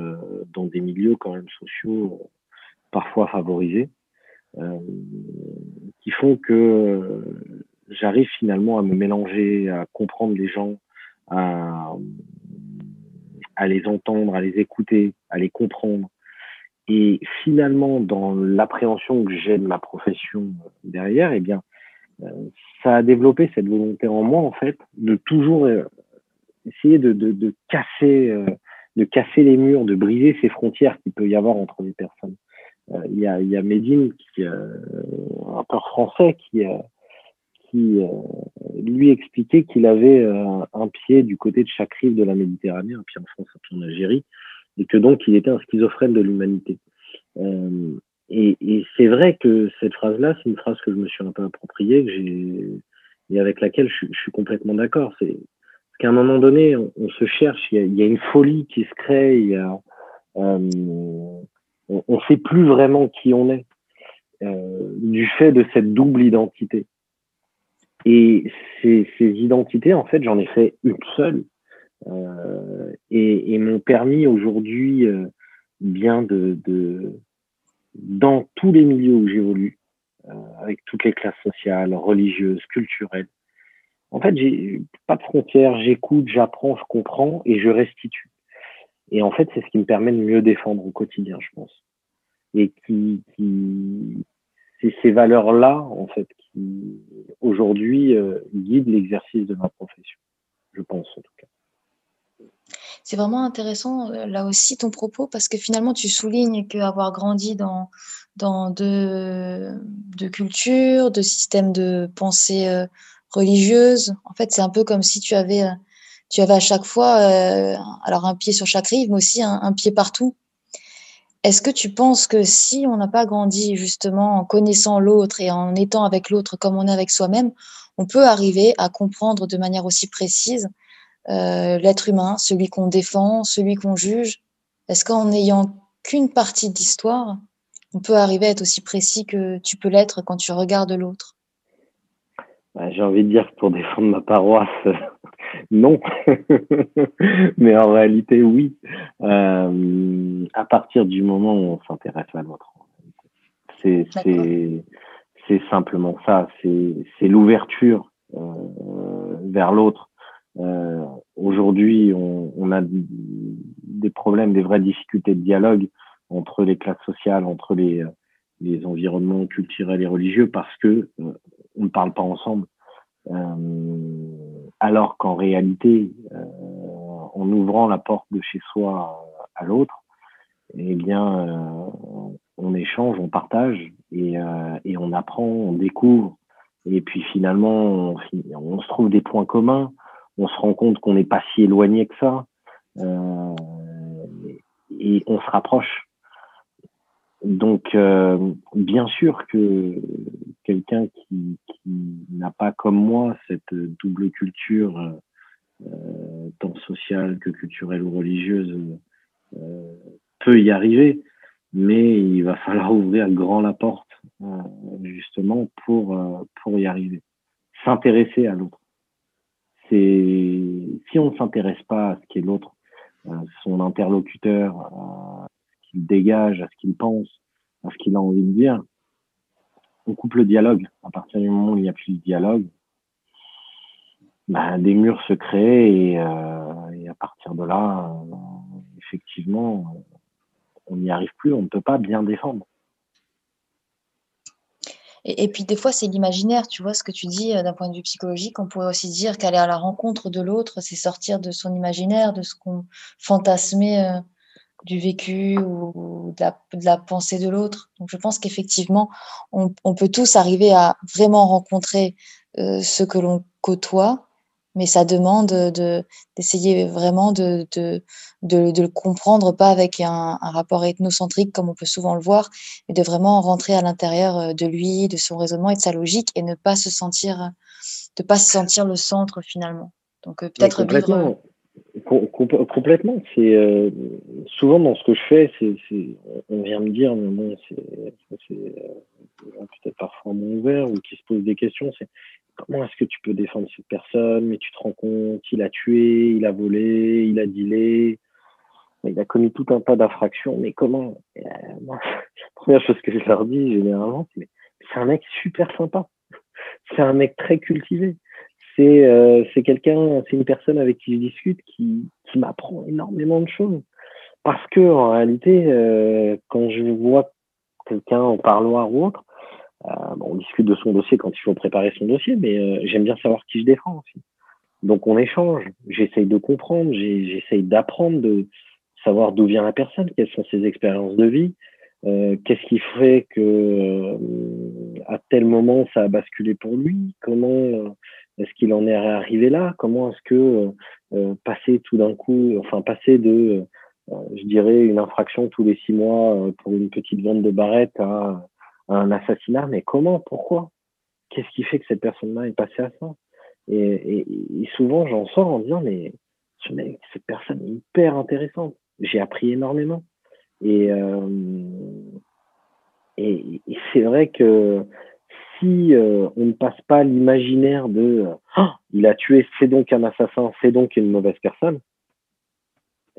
dans des milieux quand même sociaux parfois favorisés, euh, qui font que j'arrive finalement à me mélanger, à comprendre les gens, à, les entendre, à les écouter, à les comprendre. Et finalement, dans l'appréhension que j'ai de ma profession derrière, eh bien, euh, ça a développé cette volonté en moi, en fait, de toujours euh, essayer de casser, de casser les murs, de briser ces frontières qu'il peut y avoir entre les personnes. Euh, il y a, y a Medine, qui, euh, un rappeur français, qui, euh, lui expliquait qu'il avait un pied du côté de chaque rive de la Méditerranée, un pied en France, un pied en Algérie, et que donc il était un schizophrène de l'humanité. et, c'est vrai que cette phrase-là, c'est une phrase que je me suis un peu appropriée, et avec laquelle je, suis complètement d'accord. C'est qu'à un moment donné, on, se cherche, il y, a, une folie qui se crée, il y a on ne sait plus vraiment qui on est euh, du fait de cette double identité. Et ces, ces identités, en fait, j'en ai fait une seule euh, et, et m'ont permis aujourd'hui euh, bien de, de, dans tous les milieux où j'évolue, avec toutes les classes sociales, religieuses, culturelles. En fait, j'ai pas de frontières, j'écoute, j'apprends, je comprends et je restitue. Et en fait, c'est ce qui me permet de mieux défendre au quotidien, je pense. Et qui, c'est ces valeurs-là, en fait, qui aujourd'hui euh, guident l'exercice de ma profession, je pense en tout cas. C'est vraiment intéressant euh, là aussi ton propos parce que finalement tu soulignes qu'avoir grandi dans, dans deux, deux, cultures, deux systèmes de pensée euh, religieuse, en fait c'est un peu comme si tu avais tu avais à chaque fois, euh, alors un pied sur chaque rive, mais aussi un, pied partout. Est-ce que tu penses que si on n'a pas grandi justement en connaissant l'autre et en étant avec l'autre comme on est avec soi-même, on peut arriver à comprendre de manière aussi précise euh, l'être humain, celui qu'on défend, celui qu'on juge? Est-ce qu'en n'ayant qu'une partie d'histoire, on peut arriver à être aussi précis que tu peux l'être quand tu regardes l'autre? Bah, J'ai envie de dire pour défendre ma paroisse, non. <laughs> Mais en réalité, oui. Euh, à partir du moment où on s'intéresse à l'autre. C'est, simplement ça. C'est, l'ouverture euh, vers l'autre. Euh, aujourd'hui, on, a des problèmes, des vraies difficultés de dialogue entre les classes sociales, entre les, environnements culturels et religieux parce que on ne parle pas ensemble. Alors qu'en réalité, euh, en ouvrant la porte de chez soi à l'autre, eh bien, euh, on échange, on partage et, et, on apprend, on découvre. Et puis finalement, on, se trouve des points communs. On se rend compte qu'on n'est pas si éloigné que ça. Euh, et on se rapproche. Donc, euh, bien sûr que quelqu'un qui, qui n'a pas comme moi cette double culture, euh, tant sociale que culturelle ou religieuse, euh, peut y arriver, mais il va falloir ouvrir grand la porte euh, justement pour euh, pour y arriver. S'intéresser à l'autre. C'est si on ne s'intéresse pas à ce qu'est l'autre, son interlocuteur, dégage, à ce qu'il pense, à ce qu'il a envie de dire, on coupe le dialogue. À partir du moment où il n'y a plus de dialogue, bah, des murs se créent et, euh, à partir de là, euh, effectivement, on n'y arrive plus, on ne peut pas bien défendre. Et, puis des fois, c'est l'imaginaire, tu vois, ce que tu dis d'un point de vue psychologique. On pourrait aussi dire qu'aller à la rencontre de l'autre, c'est sortir de son imaginaire, de ce qu'on fantasmait du vécu ou de la, pensée de l'autre. Donc je pense qu'effectivement, on, peut tous arriver à vraiment rencontrer ce que l'on côtoie mais ça demande de, d'essayer vraiment de, de, de, le comprendre, pas avec un, un, rapport ethnocentrique comme on peut souvent le voir, mais de vraiment rentrer à l'intérieur euh, de lui, de son raisonnement et de sa logique et ne pas se sentir, de pas se sentir le centre finalement. Donc euh, complètement. C'est euh, souvent dans ce que je fais, c'est, on vient me dire, mais bon, c'est, c'est peut-être parfois moins ouvert ou qui se posent des questions. C'est comment est-ce que tu peux défendre cette personne? Mais tu te rends compte, il a tué, il a volé, il a dealé, il a commis tout un tas d'infractions, mais comment? Euh, La <laughs> première chose que je leur dis généralement, c'est c'est un mec super sympa. C'est un mec très cultivé. C'est euh, c'est quelqu'un, c'est une personne avec qui je discute qui, qui m'apprend énormément de choses. Parce que en réalité, euh, quand je vois quelqu'un en parloir ou autre, euh, on discute de son dossier quand il faut préparer son dossier, mais j'aime bien savoir qui je défends aussi. Donc on échange, j'essaye de comprendre, j'essaye d'apprendre, de savoir d'où vient la personne, quelles sont ses expériences de vie, qu'est-ce qui fait que à tel moment ça a basculé pour lui, comment est-ce qu'il en est arrivé là, comment est-ce que passer tout d'un coup, enfin passer de, je dirais, une infraction tous les six mois pour une petite vente de barrettes à un assassinat, mais comment, pourquoi? Qu'est-ce qui fait que cette personne-là est passée à ça? Et, souvent, j'en sors en disant, mais ce mec, cette personne est hyper intéressante. J'ai appris énormément. Euh, et, c'est vrai que si euh, on ne passe pas l'imaginaire de ah, il a tué, c'est donc un assassin, c'est donc une mauvaise personne,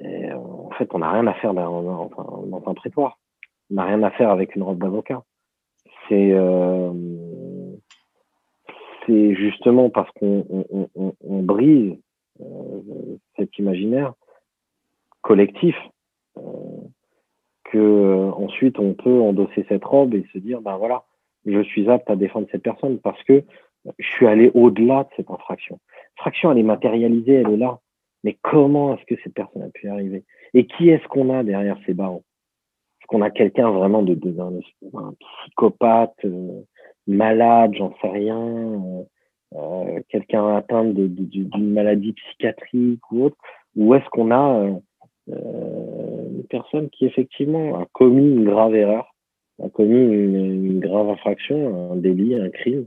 en fait, on n'a rien à faire dans, un prétoire. On n'a rien à faire avec une robe d'avocat c'est euh, justement parce qu'on on, on, brise euh, cet imaginaire collectif euh, que ensuite on peut endosser cette robe et se dire ben voilà je suis apte à défendre cette personne parce que je suis allé au-delà de cette infraction. L'infraction, elle est matérialisée, elle est là. Mais comment est-ce que cette personne a pu y arriver? Et qui est-ce qu'on a derrière ces barreaux? Qu'on a quelqu'un vraiment de, de un, psychopathe, euh, malade, j'en sais rien, euh, euh quelqu'un atteint d'une maladie psychiatrique ou autre, ou est-ce qu'on a euh, une personne qui effectivement a commis une grave erreur, a commis une, une grave infraction, un délit, un crime,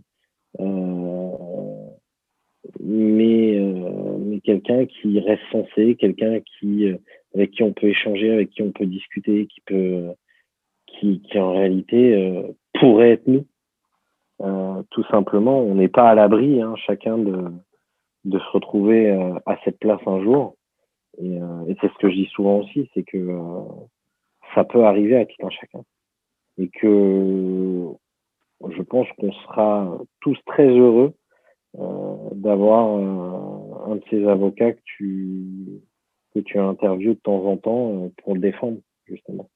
mais, mais quelqu'un qui reste sensé, quelqu'un qui avec qui on peut échanger, avec qui on peut discuter, qui peut, qui, qui en réalité euh, pourrait être nous. Euh, tout simplement, on n'est pas à l'abri, hein, chacun de, de se retrouver euh, à cette place un jour. Et, et c'est ce que je dis souvent aussi, c'est que ça peut arriver à tout un chacun. Et que je pense qu'on sera tous très heureux d'avoir un de ces avocats que tu que tu interviews de temps en temps euh, pour le défendre, justement.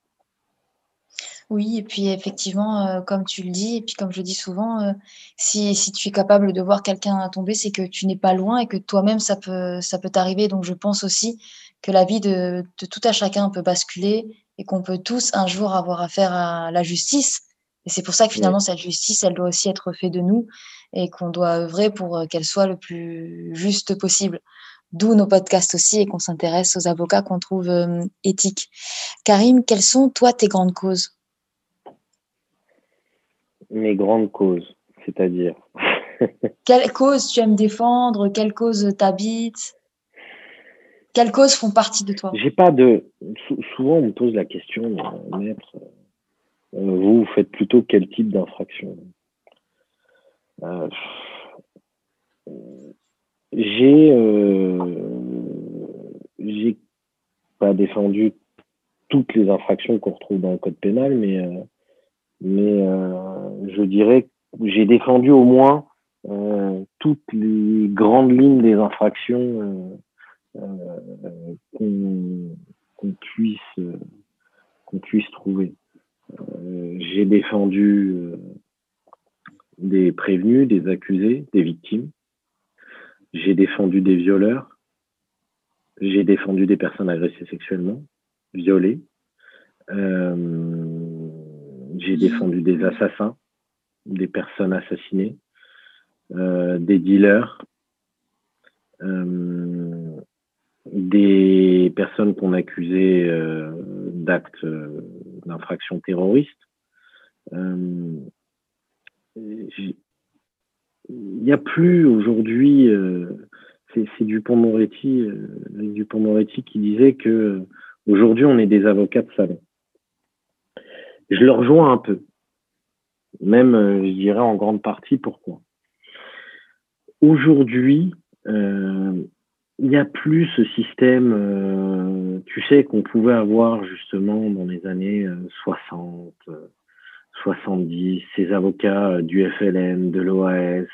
Oui, et puis effectivement, euh, comme tu le dis, et puis comme je dis souvent, euh, si, si, tu es capable de voir quelqu'un tomber, c'est que tu n'es pas loin et que toi-même, ça peut, ça peut t'arriver. Donc je pense aussi que la vie de, de tout à chacun peut basculer et qu'on peut tous un jour avoir affaire à la justice. Et c'est pour ça que finalement, cette justice, elle doit aussi être faite de nous et qu'on doit œuvrer pour qu'elle soit le plus juste possible. D'où nos podcasts aussi et qu'on s'intéresse aux avocats qu'on trouve euh, éthiques. Karim, quelles sont, toi, tes grandes causes? Mes grandes causes, c'est-à-dire Quelles causes tu aimes défendre? Quelles causes t'habitent? Quelles causes font partie de toi? J'ai pas de. Souvent, on me pose la question, maître, euh, vous, faites plutôt quel type d'infraction? Euh, j'ai euh, j'ai pas défendu toutes les infractions qu'on retrouve dans le code pénal, mais euh, mais euh, je dirais j'ai défendu au moins euh, toutes les grandes lignes des infractions qu'on puisse qu'on puisse trouver. j'ai défendu des prévenus, des accusés, des victimes. J'ai défendu des violeurs. J'ai défendu des personnes agressées sexuellement, violées. Euh, j'ai défendu des assassins, des personnes assassinées, euh, des dealers, euh, des personnes qu'on accusait d'actes d'infractions terroristes. il n'y a plus aujourd'hui, c'est Dupont-Moretti, Dupont-Moretti qui disait que aujourd'hui on est des avocats de salon je le rejoins un peu. Même, euh, je dirais en grande partie, pourquoi. Aujourd'hui, euh, il n'y a plus ce système, euh, tu sais, qu'on pouvait avoir justement dans les années 60, 70, ces avocats du FLN, de l'OAS,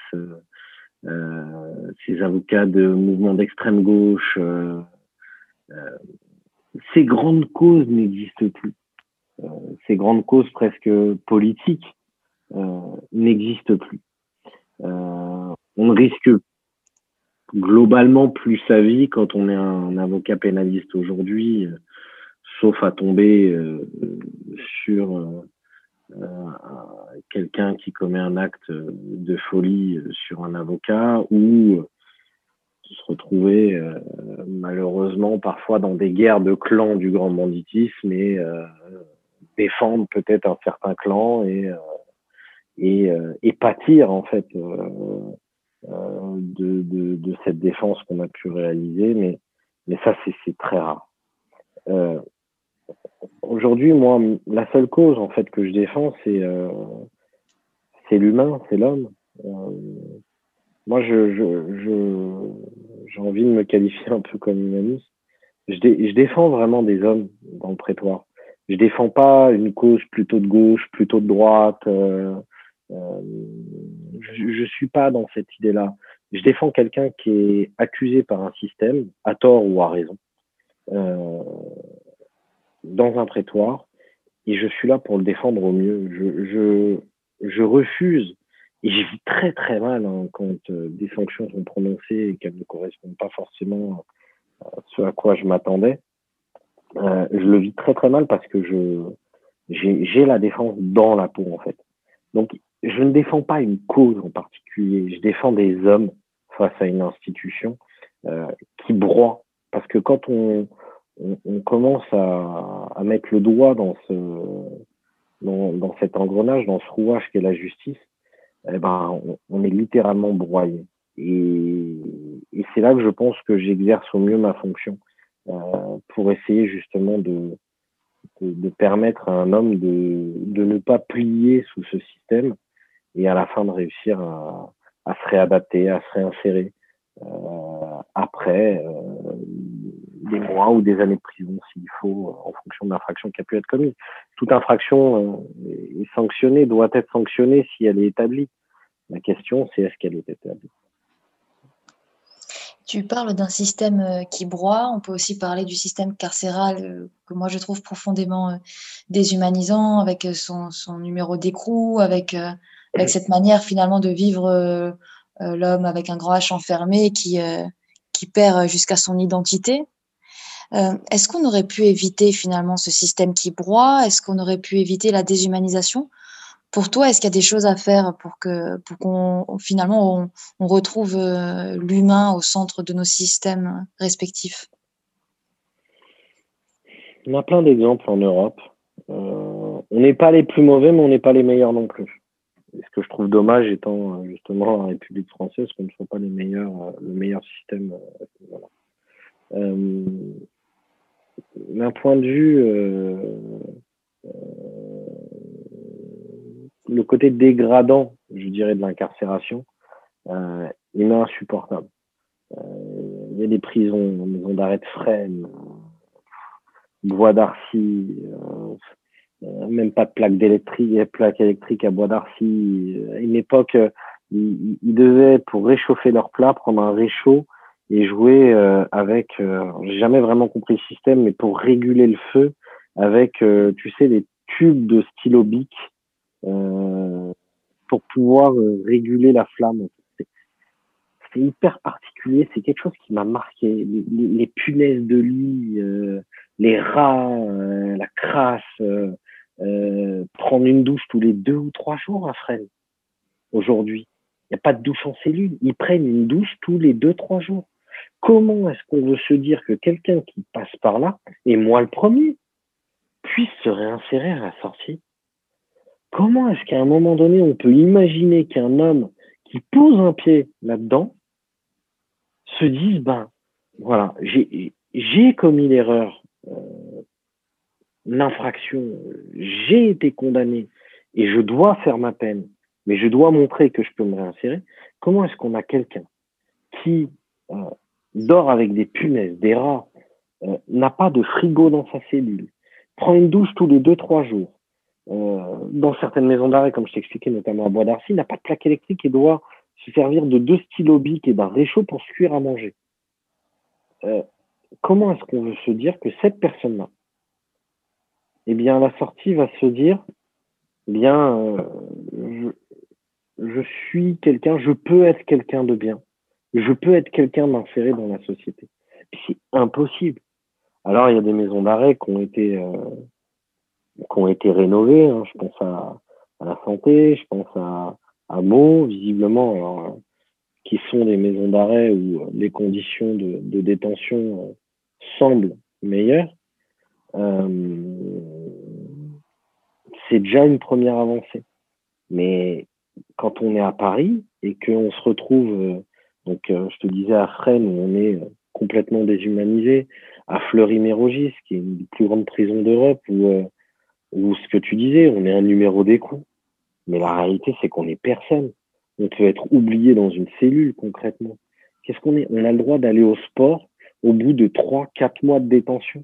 ces avocats de mouvements d'extrême gauche. ces grandes causes n'existent plus. Euh, ces grandes causes presque politiques euh, n'existent plus. Euh, on ne risque globalement plus sa vie quand on est un, avocat pénaliste aujourd'hui, sauf à tomber sur quelqu'un qui commet un acte de folie sur un avocat ou se retrouver malheureusement parfois dans des guerres de clans du grand banditisme et défendre peut-être un certain clan et euh, et, euh, pâtir en fait euh, de, de, cette défense qu'on a pu réaliser, mais ça c'est très rare. Aujourd'hui, moi, la seule cause en fait que je défends, c'est c'est l'humain, c'est l'homme. moi, j'ai envie de me qualifier un peu comme humaniste. Je, je défends vraiment des hommes dans le prétoire je défends pas une cause plutôt de gauche, plutôt de droite. Euh, je, je suis pas dans cette idée-là. Je défends quelqu'un qui est accusé par un système, à tort ou à raison, euh, dans un prétoire, et je suis là pour le défendre au mieux. Je, refuse, et j'ai vis très très mal hein, quand euh, des sanctions sont prononcées et qu'elles ne correspondent pas forcément à ce à quoi je m'attendais. Je le vis très très mal parce que je j'ai la défense dans la peau en fait. Donc je ne défends pas une cause en particulier, je défends des hommes face à une institution euh, qui broie. Parce que quand on, on, on commence à, à, mettre le doigt dans ce dans, dans, cet engrenage, dans ce rouage qu'est la justice, eh ben on, est littéralement broyé. Et, et c'est là que je pense que j'exerce au mieux ma fonction. Euh, pour essayer justement de, de, permettre à un homme de, de ne pas plier sous ce système et à la fin de réussir à, se réadapter, à se réinsérer euh, après euh, des mois ou des années de prison s'il faut, en fonction de l'infraction qui a pu être commise. Toute infraction euh, est sanctionnée, doit être sanctionnée si elle est établie. La question, c'est est-ce qu'elle est établie? Tu parles d'un système qui broie, on peut aussi parler du système carcéral que moi je trouve profondément déshumanisant, avec son numéro d'écrou, avec, avec cette manière finalement de vivre l'homme avec un grand H enfermé qui, qui perd jusqu'à son identité. Est-ce qu'on aurait pu éviter finalement ce système qui broie? Est-ce qu'on aurait pu éviter la déshumanisation? Pour toi, est-ce qu'il y a des choses à faire pour que pour qu'on finalement on, retrouve euh, l'humain au centre de nos systèmes respectifs? On a plein d'exemples en Europe. Euh, on n'est pas les plus mauvais, mais on n'est pas les meilleurs non plus. Ce que je trouve dommage, étant justement la République française, qu'on ne soit pas le meilleur système. Euh, D'un point de vue le côté dégradant, je dirais, de l'incarcération, euh, il est insupportable. Euh, il y a des prisons, maisons d'arrêt de Fresnes, Bois d'Arcy, euh, même pas de plaque d'électrique, plaque électrique à Bois d'Arcy. À une époque, ils, devaient, pour réchauffer leur plat, prendre un réchaud et jouer avec, j'ai jamais vraiment compris le système, mais pour réguler le feu, avec, tu sais, des tubes de stylo bic pour pouvoir réguler la flamme c'est hyper particulier. C'est quelque chose qui m'a marqué. Les, punaises de lit, euh, les rats, euh, la crasse, euh, prendre une douche tous les deux ou trois jours à Fresnes. Aujourd'hui, il n'y a pas de douche en cellule. Ils prennent une douche tous les deux trois jours. Comment est-ce qu'on veut se dire que quelqu'un qui passe par là, et moi le premier, puisse se réinsérer à la sortie? Comment est-ce qu'à un moment donné, on peut imaginer qu'un homme qui pose un pied là-dedans se disent, ben voilà, j'ai commis l'erreur, euh, l'infraction, j'ai été condamné et je dois faire ma peine, mais je dois montrer que je peux me réinsérer. Comment est-ce qu'on a quelqu'un qui euh, dort avec des punaises, des rats, euh, n'a pas de frigo dans sa cellule, prend une douche tous les deux trois jours, dans certaines maisons d'arrêt, comme je t'expliquais, notamment à Bois d'Arcy, n'a pas de plaque électrique et doit se servir de deux stylos et d'un réchaud pour se cuire à manger. Euh, comment est-ce qu'on veut se dire que cette personne-là, eh bien, la sortie, va se dire, eh bien, euh, je, suis quelqu'un, je peux être quelqu'un de bien, je peux être quelqu'un d'inséré dans la société. C'est impossible. Alors, il y a des maisons d'arrêt qui ont été, euh, qui ont été rénovées. Hein. Je pense à, la santé, je pense à, à visiblement, alors, qui sont des maisons d'arrêt où les conditions de, détention euh, semblent meilleures, euh, c'est déjà une première avancée. Mais quand on est à Paris et qu'on se retrouve, euh, donc je te disais à Fresnes où on est complètement déshumanisé, à Fleury-Mérogis, qui est une des plus grandes prisons d'Europe, où, ce que tu disais, on est un numéro d'écoute mais la réalité, c'est qu'on est personne. On peut être oublié dans une cellule concrètement. Qu'est-ce qu'on est? On a le droit d'aller au sport au bout de trois, quatre mois de détention.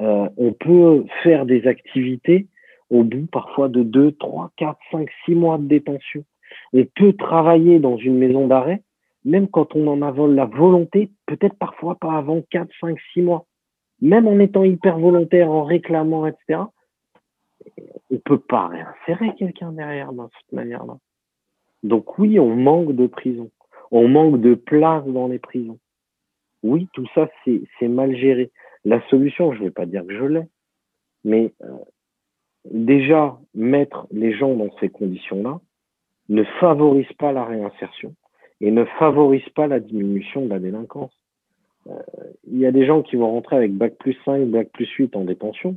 Euh, on peut faire des activités au bout parfois de deux, trois, quatre, cinq, six mois de détention. On peut travailler dans une maison d'arrêt, même quand on en a la volonté, peut-être parfois pas avant quatre, cinq, six mois. Même en étant hyper volontaire, en réclamant, etc on peut pas réinsérer quelqu'un derrière de cette manière-là. Donc oui, on manque de prison. On manque de place dans les prisons. Oui, tout ça, c'est mal géré. La solution, je ne vais pas dire que je l'ai, mais euh, déjà, mettre les gens dans ces conditions-là ne favorise pas la réinsertion et ne favorise pas la diminution de la délinquance. Euh, il y a des gens qui vont rentrer avec Bac plus 5, Bac plus 8 en détention.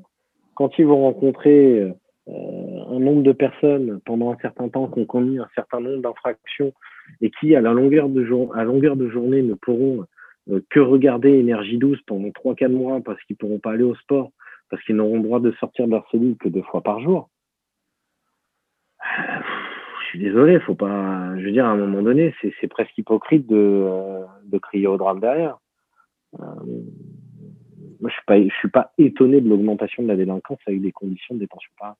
Quand ils vont rencontrer euh, un nombre de personnes pendant un certain temps qui ont commis un certain nombre d'infractions et qui, à la longueur de, jour, à longueur de journée, ne pourront euh, que regarder énergie douce pendant 3-4 mois parce qu'ils pourront pas aller au sport, parce qu'ils n'auront le droit de sortir de leur cellule que deux fois par jour. Je suis désolé, faut pas. Je veux dire, à un moment donné, c'est presque hypocrite de, euh, de crier au drame derrière. moi, je suis pas, je suis pas étonné de l'augmentation de la délinquance avec des conditions de détention pareilles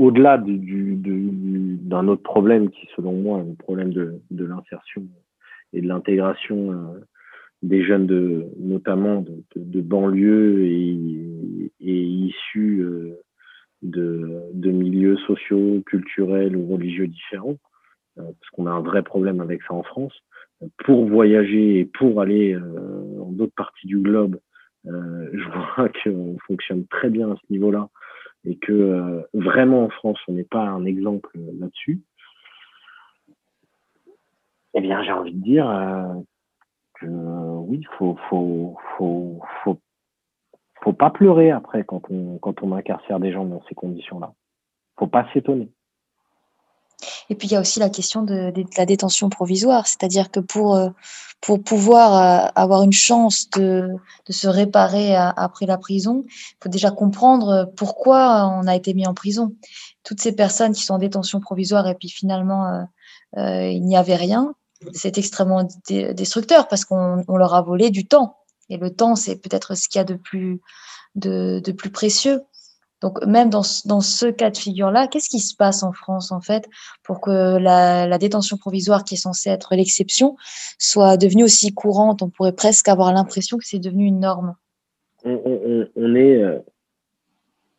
au-delà d'un autre problème qui, selon moi, est le problème de, l'insertion et de l'intégration euh, des jeunes, de, notamment de, banlieues et, issus euh, de, milieux sociaux, culturels ou religieux différents, euh, parce qu'on a un vrai problème avec ça en France. Pour voyager et pour aller en d'autres parties du globe, je vois <laughs> qu'on fonctionne très bien à ce niveau-là et que euh, vraiment en France, on n'est pas un exemple là-dessus, eh bien, j'ai envie de dire euh, que oui, faut, faut, faut, pas pleurer après quand on, incarcère des gens dans ces conditions-là. Faut pas s'étonner. Et puis il y a aussi la question de, la détention provisoire, c'est-à-dire que pour, euh, pouvoir euh, avoir une chance de, de se réparer après la prison, il faut déjà comprendre pourquoi on a été mis en prison. Toutes ces personnes qui sont en détention provisoire et puis finalement euh, il n'y avait rien, c'est extrêmement destructeur parce qu'on leur a volé du temps. Et le temps, c'est peut-être ce qu'il y a de plus, de, plus précieux. Donc, même dans, dans ce cas de figure-là, qu'est-ce qui se passe en France, en fait, pour que la, détention provisoire, qui est censée être l'exception, soit devenue aussi courante? On pourrait presque avoir l'impression que c'est devenu une norme. On est, euh,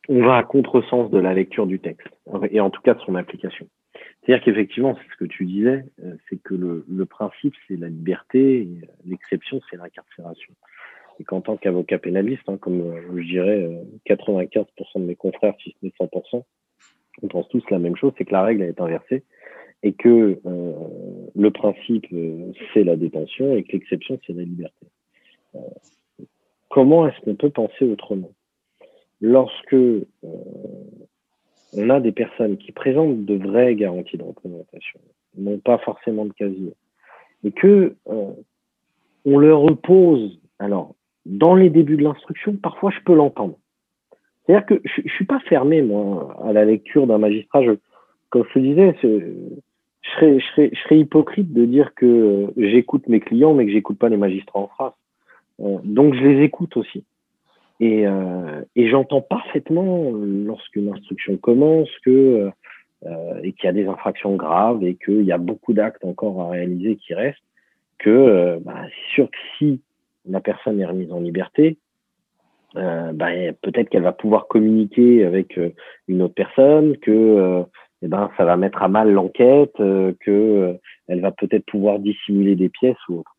on va à contresens de la lecture du texte, et en tout cas de son application. C'est-à-dire qu'effectivement, c'est ce que tu disais, euh, c'est que le, le principe, c'est la liberté, l'exception, c'est l'incarcération et qu'en tant qu'avocat pénaliste, hein, comme euh, je dirais 95% euh, de mes confrères, si ce n'est 100%, on pense tous la même chose, c'est que la règle est inversée et que euh, le principe, c'est la détention et que l'exception, c'est la liberté. comment est-ce qu'on peut penser autrement? Lorsque on a des personnes qui présentent de vraies garanties de représentation, non pas forcément de casier, et que on leur repose alors dans les débuts de l'instruction, parfois je peux l'entendre. C'est-à-dire que je, suis pas fermé, moi, à la lecture d'un magistrat. Je, comme je te disais, je serais, hypocrite de dire que euh, j'écoute mes clients, mais que j'écoute pas les magistrats en face. Euh, donc je les écoute aussi. Et, euh, et j'entends parfaitement lorsqu'une instruction commence que euh, et qu'il y a des infractions graves et qu'il y a beaucoup d'actes encore à réaliser qui restent, que bah, c'est sûr que si la personne est remise en liberté, euh, bah, peut-être qu'elle va pouvoir communiquer avec euh, une autre personne, que euh, ben, ça va mettre à mal l'enquête, euh, euh, va peut-être pouvoir dissimuler des pièces ou autre.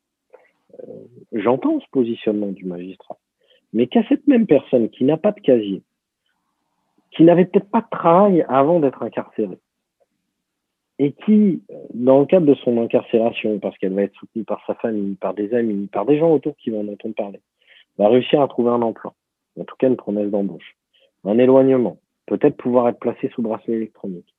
J'entends ce positionnement du magistrat, mais qu'à cette même personne qui n'a pas de casier, qui n'avait peut-être pas de travail avant d'être incarcérée, et qui, dans le cadre de son incarcération, parce qu'elle va être soutenue par sa famille, par des amis, par des gens autour qui vont en entendre parler, va réussir à trouver un emploi, en tout cas une promesse d'embauche, un éloignement, peut-être pouvoir être placé sous bracelet électronique,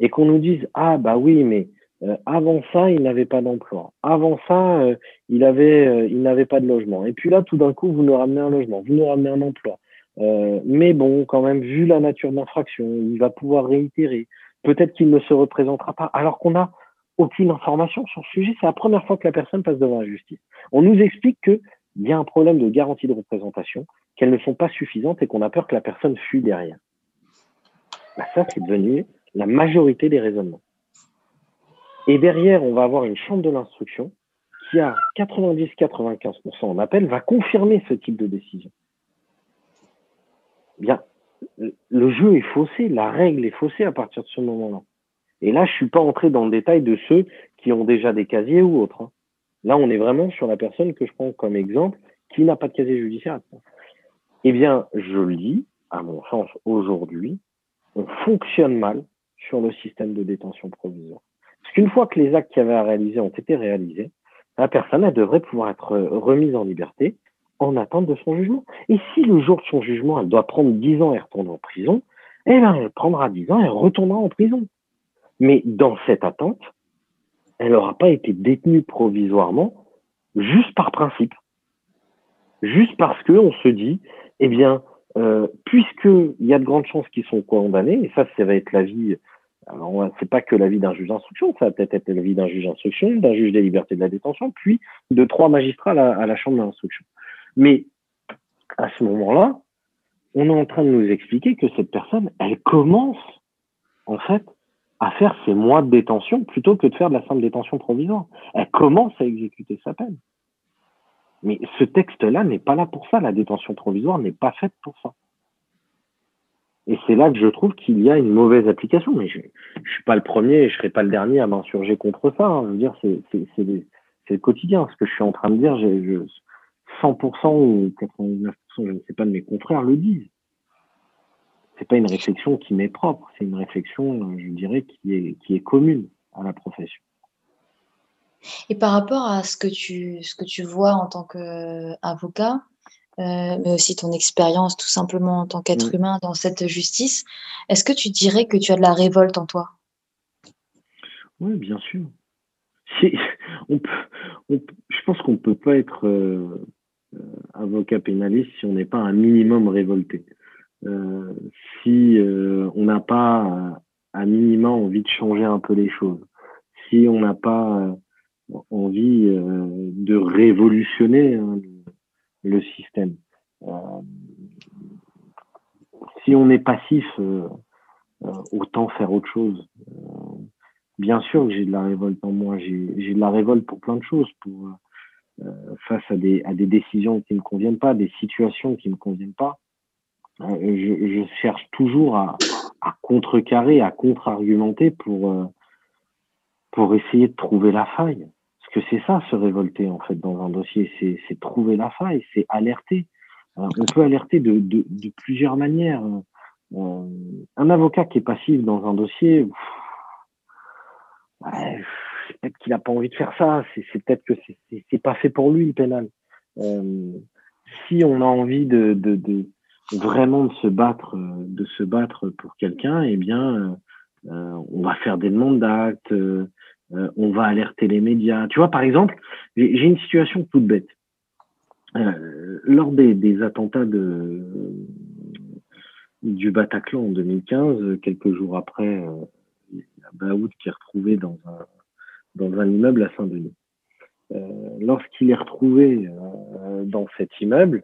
et qu'on nous dise ah bah oui mais euh, avant ça il n'avait pas d'emploi, avant ça euh, il avait euh, il n'avait pas de logement, et puis là tout d'un coup vous nous ramenez un logement, vous nous ramenez un emploi, mais bon quand même vu la nature de l'infraction il va pouvoir réitérer Peut-être qu'il ne se représentera pas, alors qu'on n'a aucune information sur ce sujet. C'est la première fois que la personne passe devant la justice. On nous explique qu'il y a un problème de garantie de représentation, qu'elles ne sont pas suffisantes et qu'on a peur que la personne fuit derrière. Bah, ça, c'est devenu la majorité des raisonnements. Et derrière, on va avoir une chambre de l'instruction qui, à 90-95% en appel, va confirmer ce type de décision. Bien, le jeu est faussé, la règle est faussée à partir de ce moment-là. Et là, je suis pas entré dans le détail de ceux qui ont déjà des casiers ou autres. Hein. Là, on est vraiment sur la personne que je prends comme exemple qui n'a pas de casier judiciaire. Eh bien, je le dis, à mon sens, aujourd'hui, on fonctionne mal sur le système de détention provisoire. Parce qu'une fois que les actes qu'il y avait à réaliser ont été réalisés, la personne, elle devrait pouvoir être remise en liberté en attente de son jugement. Et si le jour de son jugement, elle doit prendre 10 ans et retourner en prison, eh ben, elle prendra 10 ans et retournera en prison. Mais dans cette attente, elle n'aura pas été détenue provisoirement juste par principe. Juste parce que on se dit, eh bien, euh, puisqu'il y a de grandes chances qu'ils sont condamnés, et ça, ça va être la vie, alors c'est pas que la vie d'un juge d'instruction, ça va peut-être être la vie d'un juge d'instruction, d'un juge des libertés de la détention, puis de trois magistrats à la, à la chambre d'instruction. Mais à ce moment-là, on est en train de nous expliquer que cette personne, elle commence en fait à faire ses mois de détention plutôt que de faire de la simple détention provisoire. Elle commence à exécuter sa peine. Mais ce texte-là n'est pas là pour ça. La détention provisoire n'est pas faite pour ça. Et c'est là que je trouve qu'il y a une mauvaise application. Mais je ne suis pas le premier et je ne serai pas le dernier à m'insurger contre ça. Hein. Je veux dire, c'est le quotidien. Ce que je suis en train de dire, je, 100% ou 99%, je ne sais pas, de mes confrères le disent. C'est pas une réflexion qui m'est propre, c'est une réflexion, je dirais, qui est, qui est commune à la profession. Et par rapport à ce que tu, ce que tu vois en tant qu'avocat, mais aussi ton expérience tout simplement en tant qu'être mm. humain dans cette justice, est-ce que tu dirais que tu as de la révolte en toi? Oui, bien sûr. <laughs> On peut, je pense qu'on ne peut pas être euh, euh, avocat pénaliste si on n'est pas un minimum révolté. Euh, si euh, on n'a pas un minimum envie de changer un peu les choses, si on n'a pas envie de révolutionner hein, le système, si on est passif, autant faire autre chose. bien sûr que j'ai de la révolte en moi. J'ai de la révolte pour plein de choses, face à des, à des décisions qui ne me conviennent pas, des situations qui ne me conviennent pas. je, cherche toujours à, à contrecarrer, à contre-argumenter pour, pour essayer de trouver la faille. Que c'est ça, se révolter, en fait, dans un dossier. C'est trouver la faille, c'est alerter. Euh, on peut alerter de, plusieurs manières. Euh, un avocat qui est passif dans un dossier, peut-être qu'il n'a pas envie de faire ça. C'est peut-être que c'est pas fait pour lui, le pénal. Euh, si on a envie de, vraiment de se battre, de se battre pour quelqu'un, eh bien, euh, on va faire des demandes d'actes, euh, euh, on va alerter les médias. Tu vois, par exemple, j'ai une situation toute bête. lors des, attentats de, du Bataclan en 2015, quelques jours après, il y a Baoud qui est retrouvé dans un, immeuble à Saint-Denis. Lorsqu'il est retrouvé dans cet immeuble,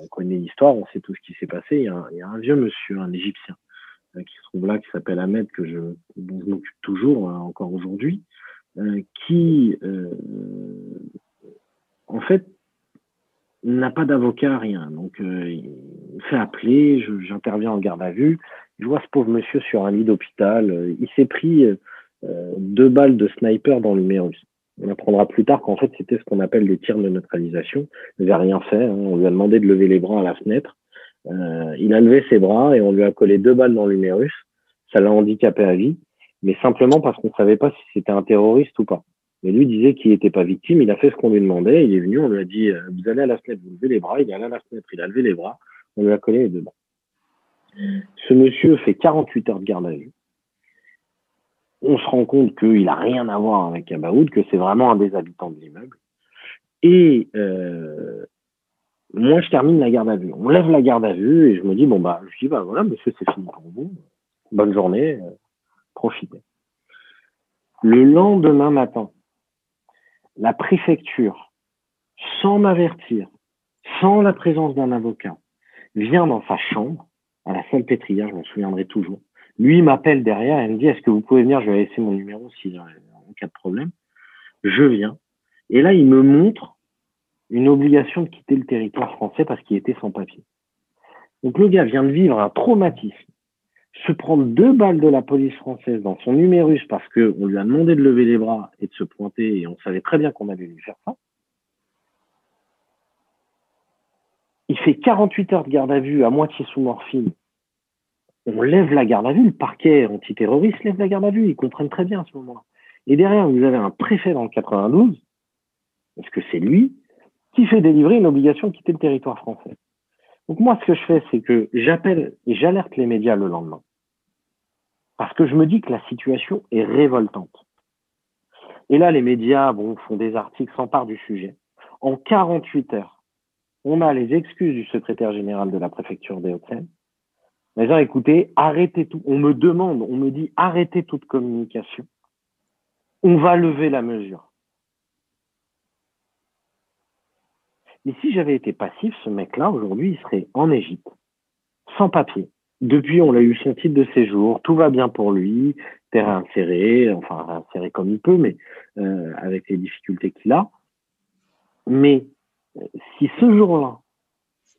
on connaît l'histoire, on sait tout ce qui s'est passé. Il y, a un, vieux monsieur, un Égyptien, euh, qui se trouve là, qui s'appelle Ahmed, que je, dont je m'occupe toujours euh, encore aujourd'hui, euh, qui, en fait, n'a pas d'avocat, rien. Donc, il fait appeler, j'interviens en garde à vue. Je vois ce pauvre monsieur sur un lit d'hôpital. Il s'est pris deux balles de sniper dans l'humérus. On apprendra plus tard qu'en fait, c'était ce qu'on appelle des tirs de neutralisation. Il n'avait rien fait. Hein. On lui a demandé de lever les bras à la fenêtre. Euh, il a levé ses bras et on lui a collé deux balles dans l'humérus. Ça l'a handicapé à vie, mais simplement parce qu'on ne savait pas si c'était un terroriste ou pas. Mais lui disait qu'il n'était pas victime, il a fait ce qu'on lui demandait, il est venu, on lui a dit, euh, vous allez à la fenêtre, vous levez les bras, il est allé à la fenêtre, il a levé les bras, on lui a collé les deux balles. Ce monsieur fait 48 heures de garde à vue. On se rend compte qu'il n'a rien à voir avec Abaoud, que c'est vraiment un des habitants de l'immeuble. Et euh, moi, je termine la garde à vue. On lève la garde à vue et je me dis, bon, bah, je dis, bah voilà, monsieur, c'est fini pour vous. Bonne journée, euh, profitez. Le lendemain matin, la préfecture, sans m'avertir, sans la présence d'un avocat, vient dans sa chambre, à la salle pétrière, je m'en souviendrai toujours. Lui m'appelle derrière et me dit, est-ce que vous pouvez venir, je vais laisser mon numéro a en cas de problème. Je viens. Et là, il me montre une obligation de quitter le territoire français parce qu'il était sans papier. Donc le gars vient de vivre un traumatisme, se prendre deux balles de la police française dans son numérus parce qu'on lui a demandé de lever les bras et de se pointer et on savait très bien qu'on allait lui faire ça. Il fait 48 heures de garde à vue à moitié sous morphine. On lève la garde à vue, le parquet antiterroriste lève la garde à vue, ils comprennent très bien à ce moment-là. Et derrière, vous avez un préfet dans le 92, parce que c'est lui, qui fait délivrer une obligation de quitter le territoire français. Donc moi, ce que je fais, c'est que j'appelle et j'alerte les médias le lendemain. Parce que je me dis que la situation est révoltante. Et là, les médias bon, font des articles, s'emparent du sujet. En 48 heures, on a les excuses du secrétaire général de la préfecture des Hauts-de-Seine. Gens, écoutez, arrêtez tout. On me demande, on me dit, arrêtez toute communication. On va lever la mesure. Mais si j'avais été passif, ce mec-là, aujourd'hui, il serait en Égypte, sans papier. Depuis, on a eu son titre de séjour, tout va bien pour lui, terrain inséré, enfin inséré comme il peut, mais euh, avec les difficultés qu'il a. Mais si ce jour-là,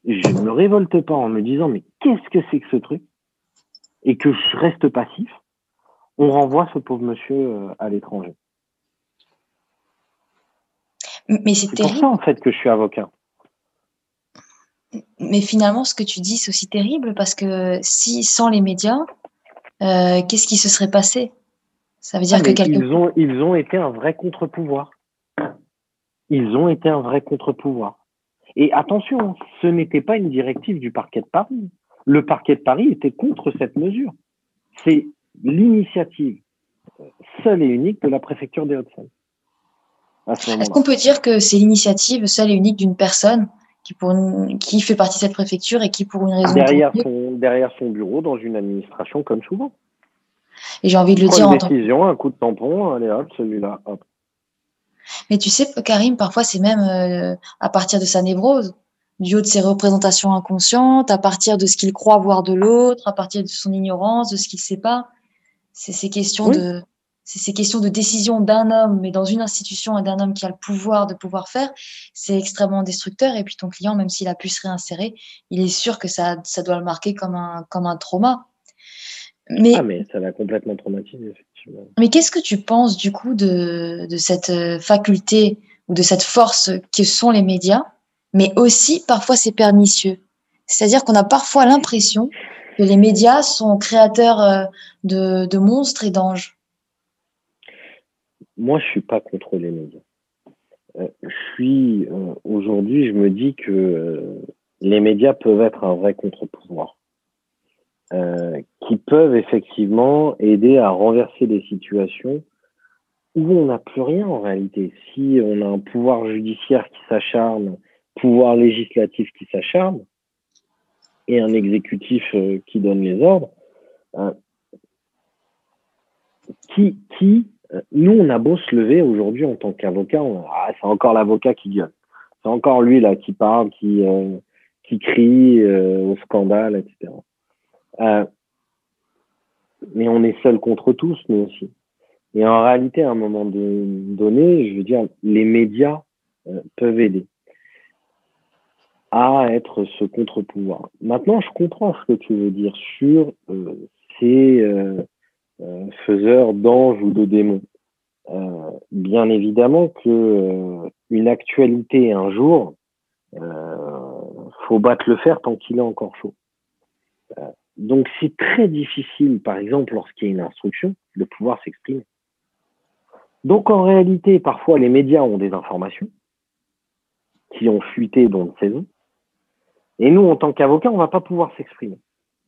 je ne me révolte pas en me disant mais qu'est-ce que c'est que ce truc? Et que je reste passif, on renvoie ce pauvre monsieur euh, à l'étranger. Mais c'est pour ça, en fait, que je suis avocat. Mais finalement, ce que tu dis, c'est aussi terrible parce que si, sans les médias, euh, qu'est-ce qui se serait passé? Ça veut dire ah, que quelqu'un. Ils ont, ils ont été un vrai contre-pouvoir. Ils ont été un vrai contre-pouvoir. Et attention, ce n'était pas une directive du parquet de Paris. Le parquet de Paris était contre cette mesure. C'est l'initiative seule et unique de la préfecture des Hauts-de-Seine. Est-ce qu'on peut dire que c'est l'initiative seule et unique d'une personne qui, pour qui fait partie de cette préfecture et qui, pour une raison. Derrière, son, derrière son bureau, dans une administration, comme souvent. Et j'ai envie de le dire une en décision, un coup de tampon, allez hop, celui-là, Mais tu sais, Karim, parfois c'est même euh, à partir de sa névrose. du haut de ses représentations inconscientes, à partir de ce qu'il croit voir de l'autre, à partir de son ignorance, de ce qu'il ne sait pas. C'est ces questions de c'est ces questions de décision d'un homme, mais dans une institution et d'un homme qui a le pouvoir de pouvoir faire, c'est extrêmement destructeur. Et puis ton client, même s'il a pu se réinsérer, il est sûr que ça, ça doit le marquer comme un, comme un trauma. Mais, ah, mais ça l'a complètement traumatisé, effectivement. Mais qu'est-ce que tu penses du coup de, de cette euh, faculté ou de cette force que sont les médias, mais aussi parfois c'est pernicieux? C'est-à-dire qu'on a parfois l'impression que les médias sont créateurs euh, de, de monstres et d'anges. Moi, je suis pas contre les médias. Euh, je suis aujourd'hui, je me dis que les médias peuvent être un vrai contre-pouvoir. Euh, qui peuvent effectivement aider à renverser des situations où on n'a plus rien en réalité. Si on a un pouvoir judiciaire qui s'acharne, pouvoir législatif qui s'acharne, et un exécutif euh, qui donne les ordres, euh, qui, qui nous, on a beau se lever aujourd'hui en tant qu'avocat, ah, c'est encore l'avocat qui gueule. C'est encore lui là qui parle, qui, qui crie au scandale, etc. Euh, mais on est seul contre tous, nous aussi. Et en réalité, à un moment donné, je veux dire, les médias euh, peuvent aider à être ce contre-pouvoir. Maintenant, je comprends ce que tu veux dire sur euh, ces faiseurs d'anges ou de démons. bien évidemment que une actualité un jour, faut battre le fer tant qu'il est encore chaud. Donc c'est très difficile, par exemple, lorsqu'il y a une instruction, de pouvoir s'exprimer. Donc en réalité, parfois les médias ont des informations qui ont fuité dans le saison. Et nous, en tant qu'avocats, on ne va pas pouvoir s'exprimer.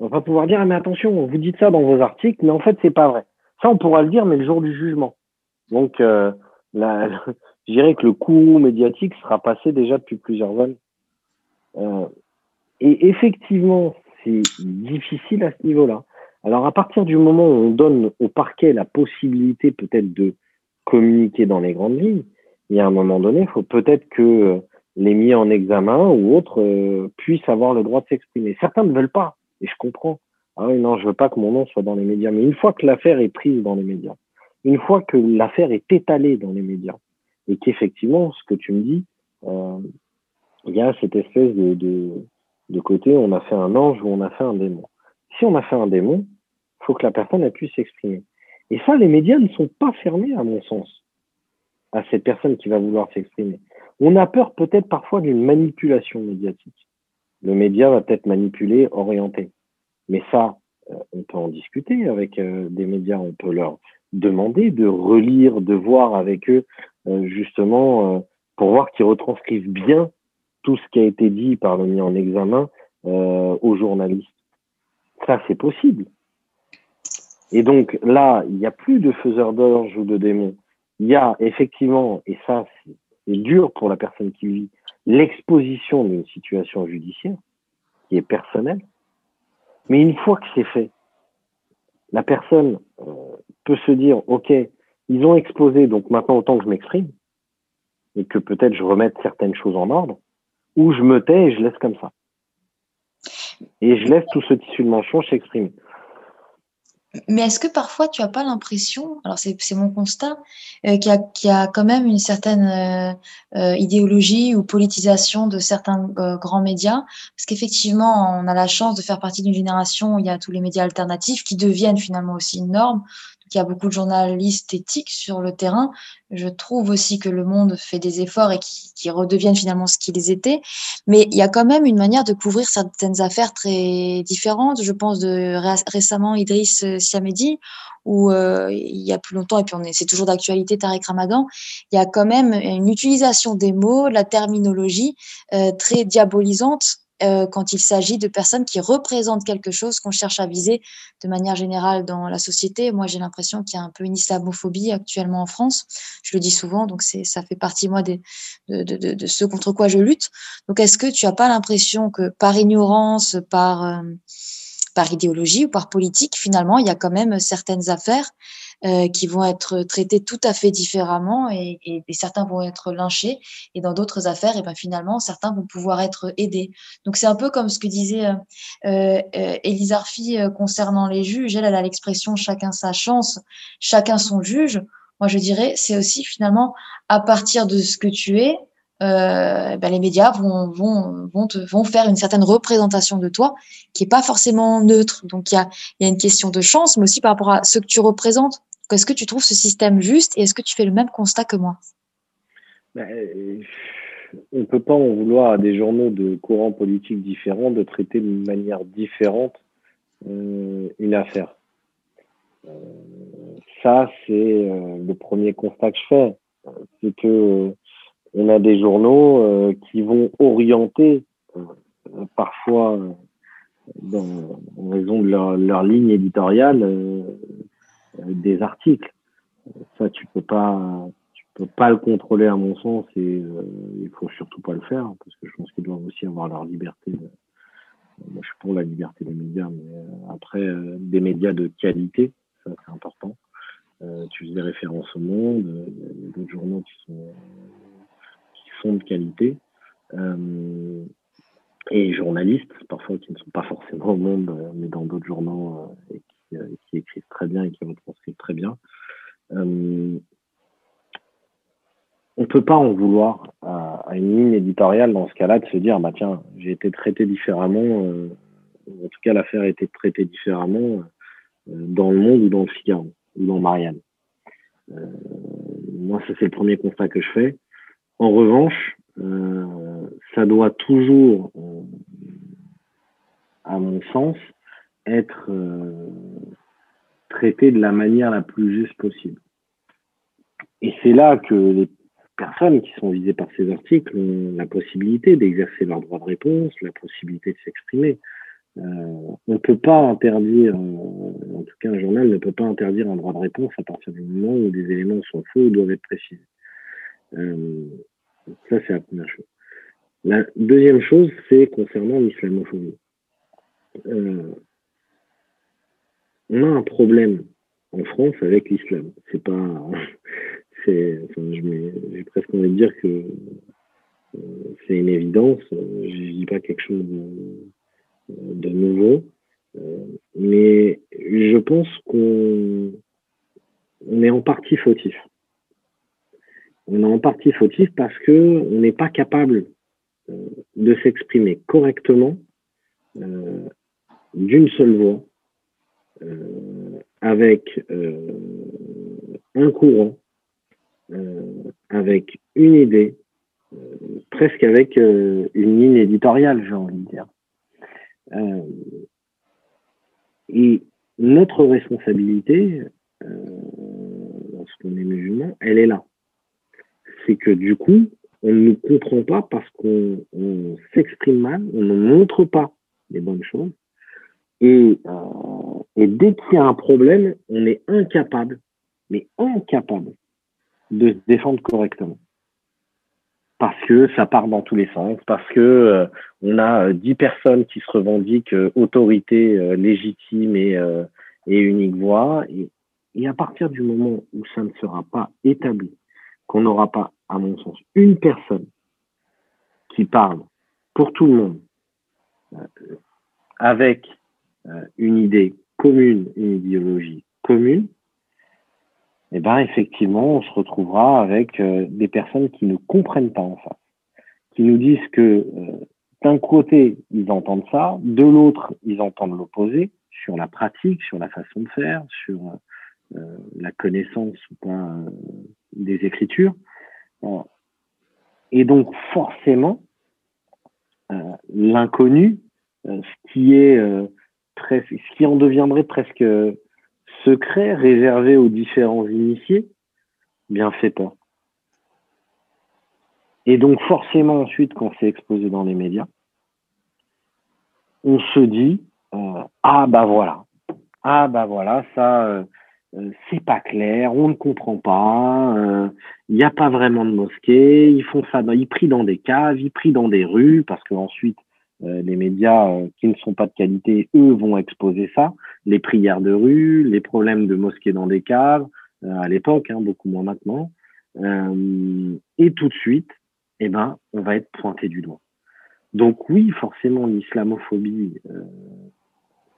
On va pouvoir dire, ah, mais attention, vous dites ça dans vos articles, mais en fait, c'est pas vrai. Ça, on pourra le dire, mais le jour du jugement. Donc, euh, <laughs> je dirais que le coût médiatique sera passé déjà depuis plusieurs années. Euh, et effectivement, c'est difficile à ce niveau-là. Alors à partir du moment où on donne au parquet la possibilité peut-être de communiquer dans les grandes lignes, il y a un moment donné, il faut peut-être que euh, les mis en examen ou autres puissent avoir le droit de s'exprimer. Certains ne veulent pas, et je comprends. Ah oui, non, je veux pas que mon nom soit dans les médias. Mais une fois que l'affaire est prise dans les médias, une fois que l'affaire est étalée dans les médias, et qu'effectivement, ce que tu me dis, euh, il y a cette espèce de, de, de côté, on a fait un ange ou on a fait un démon. Si on a fait un démon, faut que la personne puisse s'exprimer. Et ça, les médias ne sont pas fermés, à mon sens, à cette personne qui va vouloir s'exprimer. On a peur peut-être parfois d'une manipulation médiatique. Le média va peut-être manipuler, orienter. Mais ça, euh, on peut en discuter avec euh, des médias, on peut leur demander de relire, de voir avec eux, euh, justement, pour voir qu'ils retranscrivent bien tout ce qui a été dit par le mis en examen aux journalistes. Ça, c'est possible. Et donc là, il n'y a plus de faiseurs d'orge ou de démons. Il y a effectivement, et ça, c'est dur pour la personne qui vit, l'exposition d'une situation judiciaire qui est personnelle. Mais une fois que c'est fait, la personne euh, peut se dire, OK, ils ont exposé, donc maintenant autant que je m'exprime, et que peut-être je remette certaines choses en ordre, ou je me tais et je laisse comme ça. Et je laisse tout ce tissu de manchon s'exprimer. Mais est-ce que parfois tu n'as pas l'impression, alors c'est mon constat, euh, qu'il y, a quand même une certaine euh, euh, idéologie ou politisation de certains grands médias? Parce qu'effectivement, on a la chance de faire partie d'une génération où il y a tous les médias alternatifs qui deviennent finalement aussi une norme il y a beaucoup de journalistes éthiques sur le terrain. Je trouve aussi que le monde fait des efforts et qui, redeviennent finalement ce qu'ils étaient. Mais il y a quand même une manière de couvrir certaines affaires très différentes. Je pense de récemment Idriss Siamedi, où euh, il y a plus longtemps, et puis on est, c'est toujours d'actualité, Tarek Ramadan, il y a quand même une utilisation des mots, la terminologie euh, très diabolisante euh, quand il s'agit de personnes qui représentent quelque chose qu'on cherche à viser de manière générale dans la société. Moi, j'ai l'impression qu'il y a un peu une islamophobie actuellement en France. Je le dis souvent, donc ça fait partie, moi, de, de, ce contre quoi je lutte. Donc, est-ce que tu n'as pas l'impression que par ignorance, euh, par idéologie ou par politique, finalement, il y a quand même certaines affaires euh, qui vont être traités tout à fait différemment et, certains vont être lynchés et dans d'autres affaires, et ben finalement, certains vont pouvoir être aidés. Donc c'est un peu comme ce que disait euh, euh, Élise Arfi concernant les juges. Elle, elle a l'expression chacun sa chance, chacun son juge. Moi, je dirais, c'est aussi finalement à partir de ce que tu es, euh, ben les médias vont, vont, vont, te, vont faire une certaine représentation de toi qui est pas forcément neutre. Donc il y a, y a une question de chance, mais aussi par rapport à ce que tu représentes. Est-ce que tu trouves ce système juste et est-ce que tu fais le même constat que moi? Ben, On ne peut pas en vouloir à des journaux de courants politiques différents de traiter de manière différente euh, une affaire. Euh, ça, c'est euh, le premier constat que je fais. C'est que on a des journaux qui vont orienter parfois en raison de leur, ligne éditoriale des articles. Ça, tu peux pas, tu peux pas le contrôler à mon sens et il faut surtout pas le faire parce que je pense qu'ils doivent aussi avoir leur liberté. De, moi, je suis pour la liberté des médias, mais après, des médias de qualité, ça c'est important. tu faisais référence au monde, il y a d'autres journaux qui sont de qualité. Euh, et journalistes, parfois qui ne sont pas forcément au monde, euh, mais dans d'autres journaux euh, et qui, écrivent très bien et qui retranscrivent très bien. on ne peut pas en vouloir à, une ligne éditoriale dans ce cas-là de se dire bah tiens j'ai été traité différemment en tout cas l'affaire a été traitée différemment dans le Monde ou dans le Figaro ou dans Marianne. moi ça c'est le premier constat que je fais. En revanche, euh, ça doit toujours, euh, à mon sens, être euh, traité de la manière la plus juste possible. Et c'est là que les personnes qui sont visées par ces articles ont la possibilité d'exercer leur droit de réponse, la possibilité de s'exprimer. on ne peut pas interdire, en tout cas un journal ne peut pas interdire un droit de réponse à partir du moment où des éléments sont faux ou doivent être précisés. Euh, ça, c'est la première chose. La deuxième chose, c'est concernant l'islamophobie. On a un problème en France avec l'islam. C'est pas, <laughs> c'est, enfin, j'ai presque envie de dire que euh, c'est une évidence. Je dis pas quelque chose de, nouveau, euh, mais je pense qu'on on est en partie fautif on est en partie fautif parce que on n'est pas capable euh, de s'exprimer correctement d'une seule voix avec un courant, avec une idée, presque avec une ligne éditoriale, j'ai envie de dire. et notre responsabilité, lorsqu'on est musulman, elle est là c'est que du coup, on ne nous comprend pas parce qu'on s'exprime mal, on ne montre pas les bonnes choses. Et, euh, et dès qu'il y a un problème, on est incapable, mais incapable de se défendre correctement. Parce que ça part dans tous les sens, parce que euh, on a euh, dix personnes qui se revendiquent autorité légitime et, unique voix. Et, à partir du moment où ça ne sera pas établi, qu'on n'aura pas, à mon sens, une personne qui parle pour tout le monde, avec une idée commune, une idéologie commune, eh ben effectivement, on se retrouvera avec euh, des personnes qui ne comprennent pas en face, qui nous disent que d'un côté, ils entendent ça, de l'autre, ils entendent l'opposé sur la pratique, sur la façon de faire, sur la connaissance ou pas des écritures. Et donc forcément, euh, l'inconnu, euh, ce qui est euh, ce qui en deviendrait presque secret, réservé aux différents initiés, bien fait peur. Et donc forcément ensuite, quand c'est exposé dans les médias, on se dit ah bah voilà, ah bah voilà, ça euh, c'est pas clair, on ne comprend pas, euh, il n'y a pas vraiment de mosquée, ils font ça, ils prient dans des caves, ils prient dans des rues, parce qu'ensuite, les médias qui ne sont pas de qualité, eux, vont exposer ça. Les prières de rue, les problèmes de mosquées dans des caves, à l'époque, hein, beaucoup moins maintenant. et tout de suite, eh ben, on va être pointé du doigt. Donc oui, forcément, l'islamophobie,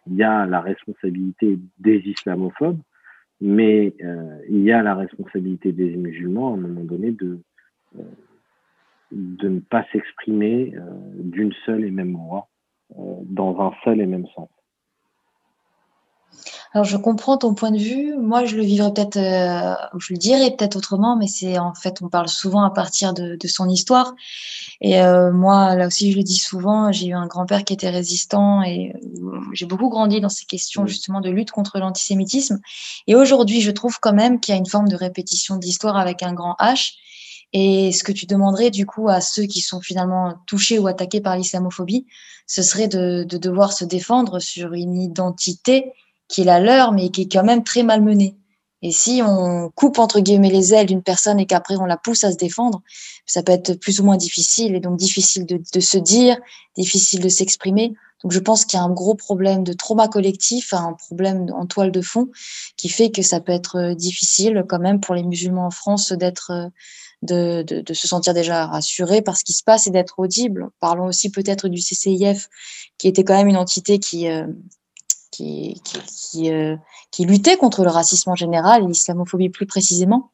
il y a la responsabilité des islamophobes, mais euh, il y a la responsabilité des musulmans à un moment donné de, euh, de ne pas s'exprimer euh, d'une seule et même voix, dans un seul et même sens. Alors, je comprends ton point de vue. Moi, je le vivrais peut-être, euh, je le dirais peut-être autrement, mais c'est en fait, on parle souvent à partir de, son histoire. Et euh, moi, là aussi, je le dis souvent, j'ai eu un grand-père qui était résistant et euh, j'ai beaucoup grandi dans ces questions justement de lutte contre l'antisémitisme. Et aujourd'hui, je trouve quand même qu'il y a une forme de répétition d'histoire avec un grand H. Et ce que tu demanderais du coup à ceux qui sont finalement touchés ou attaqués par l'islamophobie, ce serait de, de devoir se défendre sur une identité qui est la leur, mais qui est quand même très malmenée. Et si on coupe entre guillemets les ailes d'une personne et qu'après on la pousse à se défendre, ça peut être plus ou moins difficile et donc difficile de, de se dire, difficile de s'exprimer. Donc je pense qu'il y a un gros problème de trauma collectif, un problème en toile de fond qui fait que ça peut être difficile quand même pour les musulmans en France d'être de, se sentir déjà rassurés par ce qui se passe et d'être audibles. Parlons aussi peut-être du CCIF qui était quand même une entité qui euh, qui, qui, euh, qui, luttait contre le racisme en général l'islamophobie plus précisément,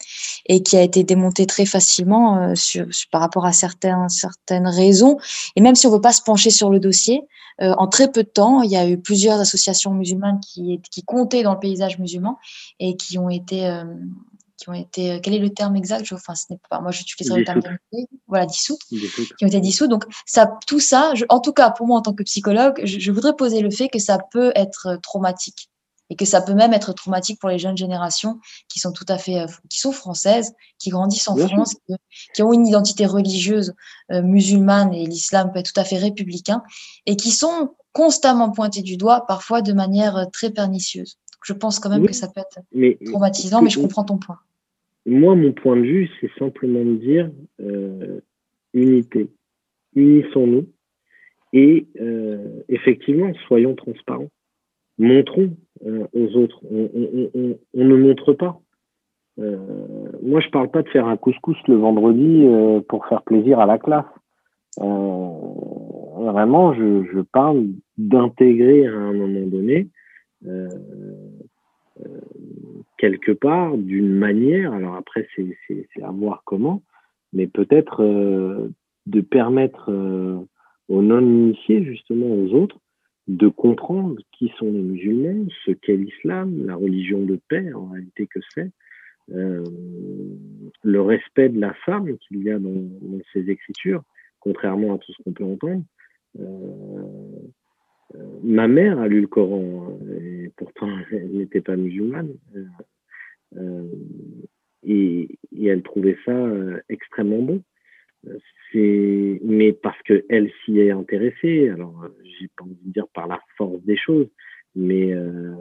et qui a été démonté très facilement euh, sur, par rapport à certains, certaines raisons. Et même si on veut pas se pencher sur le dossier, en très peu de temps, il y a eu plusieurs associations musulmanes qui, qui comptaient dans le paysage musulman et qui ont été qui ont été, euh, quel est le terme exact? Je, Enfin, ce n'est pas, moi j'utiliserai le terme voilà, dissoutes, qui ont été dissoutes. Donc, ça, tout ça, en tout cas pour moi en tant que psychologue, je, voudrais poser le fait que ça peut être euh, traumatique et que ça peut même être traumatique pour les jeunes générations qui sont tout à fait, euh, qui sont françaises, qui grandissent en France, qui, ont une identité religieuse musulmane et l'islam peut être tout à fait républicain et qui sont constamment pointés du doigt, parfois de manière très pernicieuse. Je pense quand même que ça peut être traumatisant, mais je comprends ton point. Moi, mon point de vue, c'est simplement de dire euh, unité. Unissons-nous et euh, effectivement, soyons transparents. Montrons euh, aux autres. On, ne montre pas. moi, je parle pas de faire un couscous le vendredi pour faire plaisir à la classe. vraiment, je, je parle d'intégrer à un moment donné quelque part, d'une manière, alors après c'est à voir comment, mais peut-être euh, de permettre euh, aux non-initiés, justement aux autres, de comprendre qui sont les musulmans, ce qu'est l'islam, la religion de paix en réalité que c'est, euh, le respect de la femme qu'il y a dans, dans, ces écritures, contrairement à tout ce qu'on peut entendre. Ma mère a lu le Coran et pourtant <laughs> elle n'était pas musulmane. Euh, et, elle trouvait ça euh, extrêmement bon. Mais parce que elle s'y est intéressée. Alors, j'ai pas envie de dire par la force des choses, mais euh,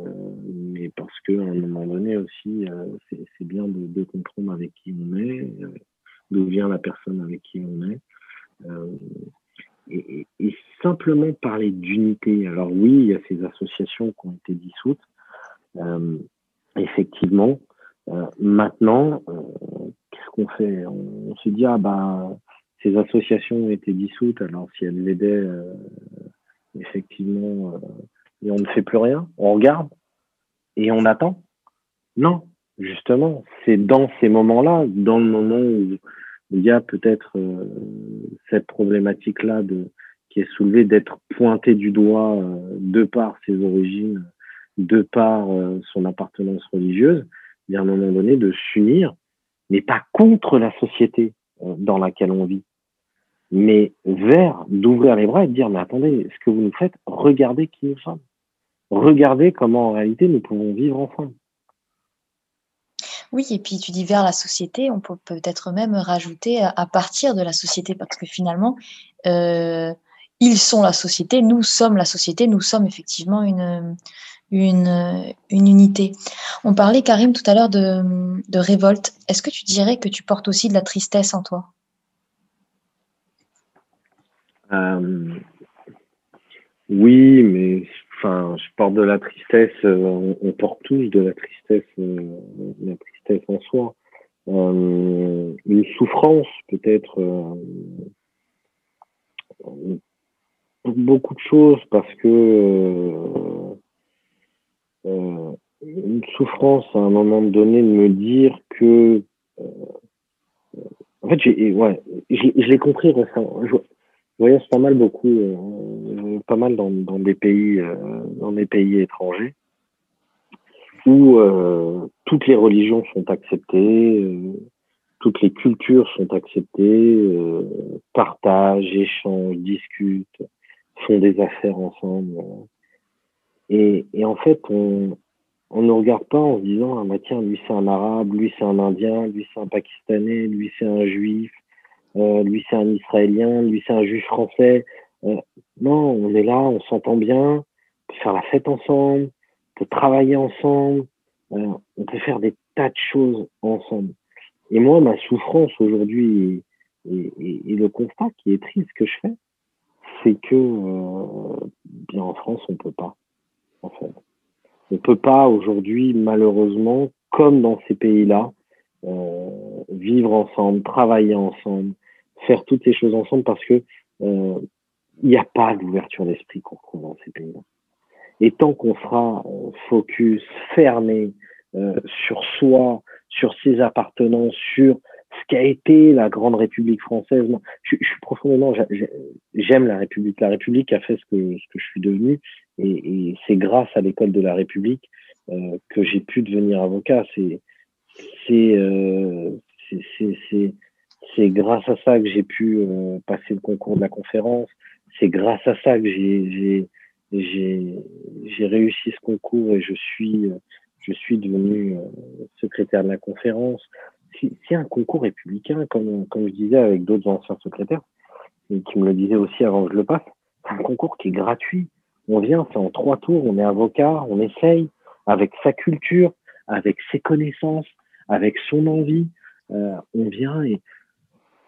parce que à un moment donné aussi, c'est, bien de, comprendre avec qui on est, d'où vient la personne avec qui on est. Simplement parler d'unité. Alors oui, il y a ces associations qui ont été dissoutes. Euh, effectivement, euh, maintenant, euh, qu'est-ce qu'on fait? On, se dit, ah ben, ces associations ont été dissoutes, alors si elles l'aidaient, effectivement, et on ne fait plus rien, on regarde et on attend. Non, justement, c'est dans ces moments-là, dans le moment où il y a peut-être cette problématique-là de qui est soulevée d'être pointé du doigt de par ses origines, de par son appartenance religieuse, à un moment donné, de s'unir, mais pas contre la société euh, dans laquelle on vit, mais vers d'ouvrir les bras et de dire, mais attendez, ce que vous nous faites, regardez qui nous sommes. Regardez comment en réalité nous pouvons vivre ensemble. Oui, et puis tu dis vers la société, on peut peut-être même rajouter à partir de la société, parce que finalement, euh, ils sont la société, nous sommes la société, nous sommes effectivement une, une, unité. On parlait, Karim, tout à l'heure de, de révolte. Est-ce que tu dirais que tu portes aussi de la tristesse en toi? Euh, Oui, mais enfin, je porte de la tristesse. On, porte tous de la tristesse, la tristesse en soi. une souffrance peut-être beaucoup de choses parce que euh, euh, une souffrance à un moment donné de me dire que euh, en fait j'ai ouais je l'ai compris récemment. Je, voyage pas mal beaucoup pas mal dans, dans des pays dans des pays étrangers où toutes les religions sont acceptées toutes les cultures sont acceptées partagent échangent discutent font des affaires ensemble. Et, et en fait, on, on ne regarde pas en se disant ah bah tiens lui c'est un arabe, lui c'est un indien, lui c'est un pakistanais, lui c'est un juif, euh, lui c'est un israélien, lui c'est un juif français. Euh, non, on est là, on s'entend bien, on peut faire la fête ensemble, on peut travailler ensemble, euh, on peut faire des tas de choses ensemble. Et moi, ma souffrance aujourd'hui et, et, le constat qui est triste que je fais, c'est que euh, bien en France, on peut pas. En fait, on peut pas aujourd'hui, malheureusement, comme dans ces pays-là, euh, vivre ensemble, travailler ensemble, faire toutes ces choses ensemble, parce que euh, il n'y a pas d'ouverture d'esprit qu'on retrouve dans ces pays-là. Et tant qu'on sera focus, fermé sur soi, sur ses appartenances, sur ce qu'a été la grande République française. je, je, suis profondément, j'aime la République. La République a fait ce que, je suis devenu, et, et c'est grâce à l'école de la République euh, que j'ai pu devenir avocat. C'est c'est euh, c'est grâce à ça que j'ai pu euh, passer le concours de la conférence. C'est grâce à ça que j'ai j'ai réussi ce concours et je suis je suis devenu euh, secrétaire de la conférence c'est un concours républicain, comme, je disais avec d'autres anciens secrétaires, et qui me le disaient aussi avant que je le passe, c'est un concours qui est gratuit. On vient, c'est en trois tours, on est avocat, on essaye, avec sa culture, avec ses connaissances, avec son envie, euh, on vient et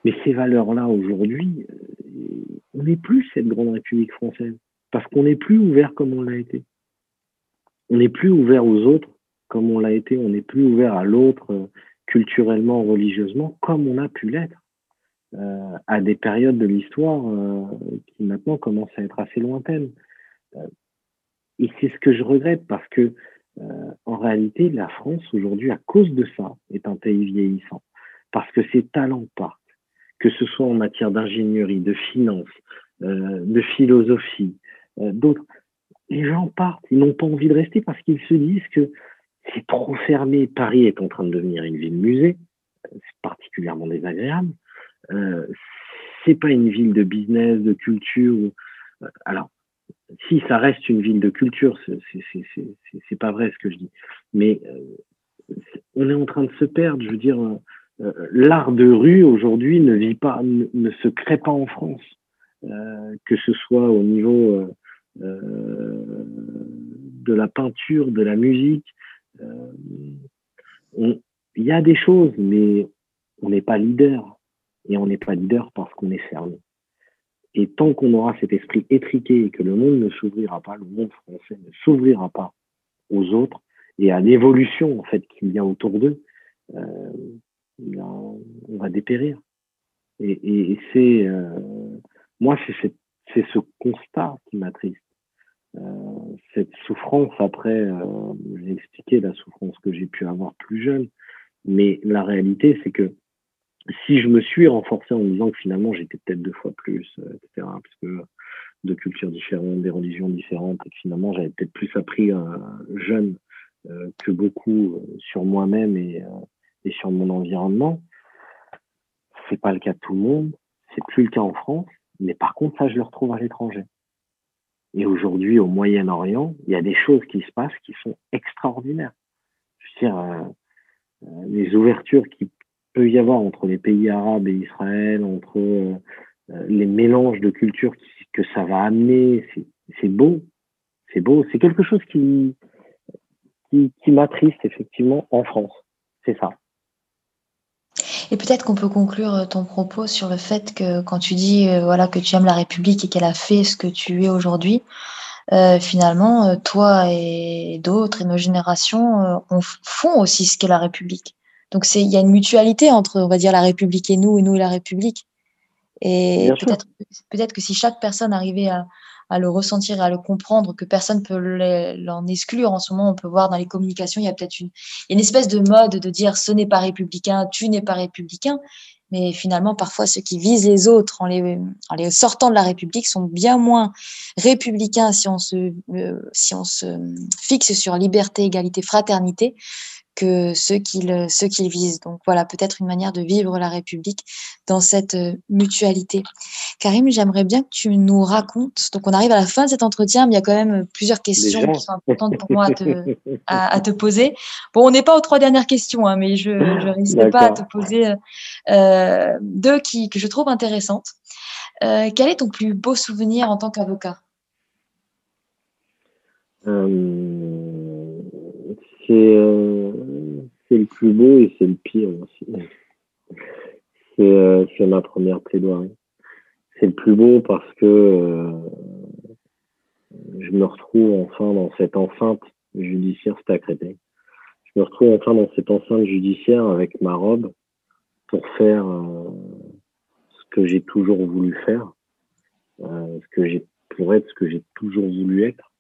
mais ces valeurs-là aujourd'hui, euh, on n'est plus cette grande République française parce qu'on n'est plus ouvert comme on l'a été. On n'est plus ouvert aux autres comme on l'a été. On n'est plus ouvert à l'autre euh, culturellement, religieusement, comme on a pu l'être euh, à des périodes de l'histoire euh, qui maintenant commencent à être assez lointaines. Euh, et c'est ce que je regrette parce que en réalité, la France aujourd'hui, à cause de ça, est un pays vieillissant parce que ses talents partent, que ce soit en matière d'ingénierie, de finance, de philosophie, d'autres. Les gens partent, ils n'ont pas envie de rester parce qu'ils se disent que c'est trop fermé. Paris est en train de devenir une ville musée. C'est particulièrement désagréable. Euh, c'est pas une ville de business, de culture. Euh, alors, si ça reste une ville de culture, c'est pas vrai ce que je dis. Mais euh, on est en train de se perdre. Je veux dire, euh, l'art de rue aujourd'hui ne vit pas, ne, se crée pas en France, que ce soit au niveau de la peinture, de la musique, il y a des choses, mais on n'est pas leader. Et on n'est pas leader parce qu'on est fermé. Et tant qu'on aura cet esprit étriqué et que le monde ne s'ouvrira pas, le monde français ne s'ouvrira pas aux autres et à l'évolution en fait qu'il y a autour d'eux, euh, on va dépérir. Et, c'est euh, moi c'est ce constat qui m'attriste. Euh, cette souffrance, après, expliqué la souffrance que j'ai pu avoir plus jeune, mais la réalité, c'est que si je me suis renforcé en me disant que finalement j'étais peut-être deux fois plus, euh, etc., parce que de cultures différentes, des religions différentes, et que finalement j'avais peut-être plus appris euh, jeune euh, que beaucoup sur moi-même et, et sur mon environnement, c'est pas le cas de tout le monde, c'est plus le cas en France, mais par contre ça je le retrouve à l'étranger. Et aujourd'hui, au Moyen-Orient, il y a des choses qui se passent qui sont extraordinaires. Je veux dire, euh, euh les ouvertures qu'il peut y avoir entre les pays arabes et Israël, entre euh, euh, les mélanges de cultures que ça va amener, c'est beau. C'est beau. C'est quelque chose qui, qui, qui m'attriste effectivement en France. C'est ça. Et peut-être qu'on peut conclure ton propos sur le fait que quand tu dis voilà que tu aimes la République et qu'elle a fait ce que tu es aujourd'hui, finalement, toi et d'autres et nos générations on font aussi ce qu'est la République. Donc c'est il y a une mutualité entre on va dire la République et nous et nous et la République. Et peut-être peut-être que si chaque personne arrivait à, à le ressentir à le comprendre, que personne peut l'en exclure. En ce moment, on peut voir dans les communications, il y a peut-être une, espèce de mode de dire ce n'est pas républicain, tu n'es pas républicain. Mais finalement, parfois, ceux qui visent les autres en les, sortant de la République sont bien moins républicains si euh, si on se fixe sur liberté, égalité, fraternité que ceux qu'ils ceux qu'ils visent. Donc voilà, peut-être une manière de vivre la République dans cette euh, mutualité. Karim, j'aimerais bien que tu nous racontes. Donc on arrive à la fin de cet entretien, mais il y a quand même plusieurs questions qui sont importantes pour moi à te, <laughs> à, te poser. Bon, on n'est pas aux trois dernières questions, hein, mais je ne risque pas à te poser euh, deux qui, que je trouve intéressantes. Euh, quel est ton plus beau souvenir en tant qu'avocat? Euh, c'est le plus beau et c'est le pire aussi. Euh, c'est ma première plaidoirie. C'est le plus beau parce que euh, je me retrouve enfin dans cette enceinte judiciaire stacrétée. Je me retrouve enfin dans cette enceinte judiciaire avec ma robe pour faire ce que j'ai toujours voulu faire, ce que j'ai pour être ce que j'ai toujours voulu être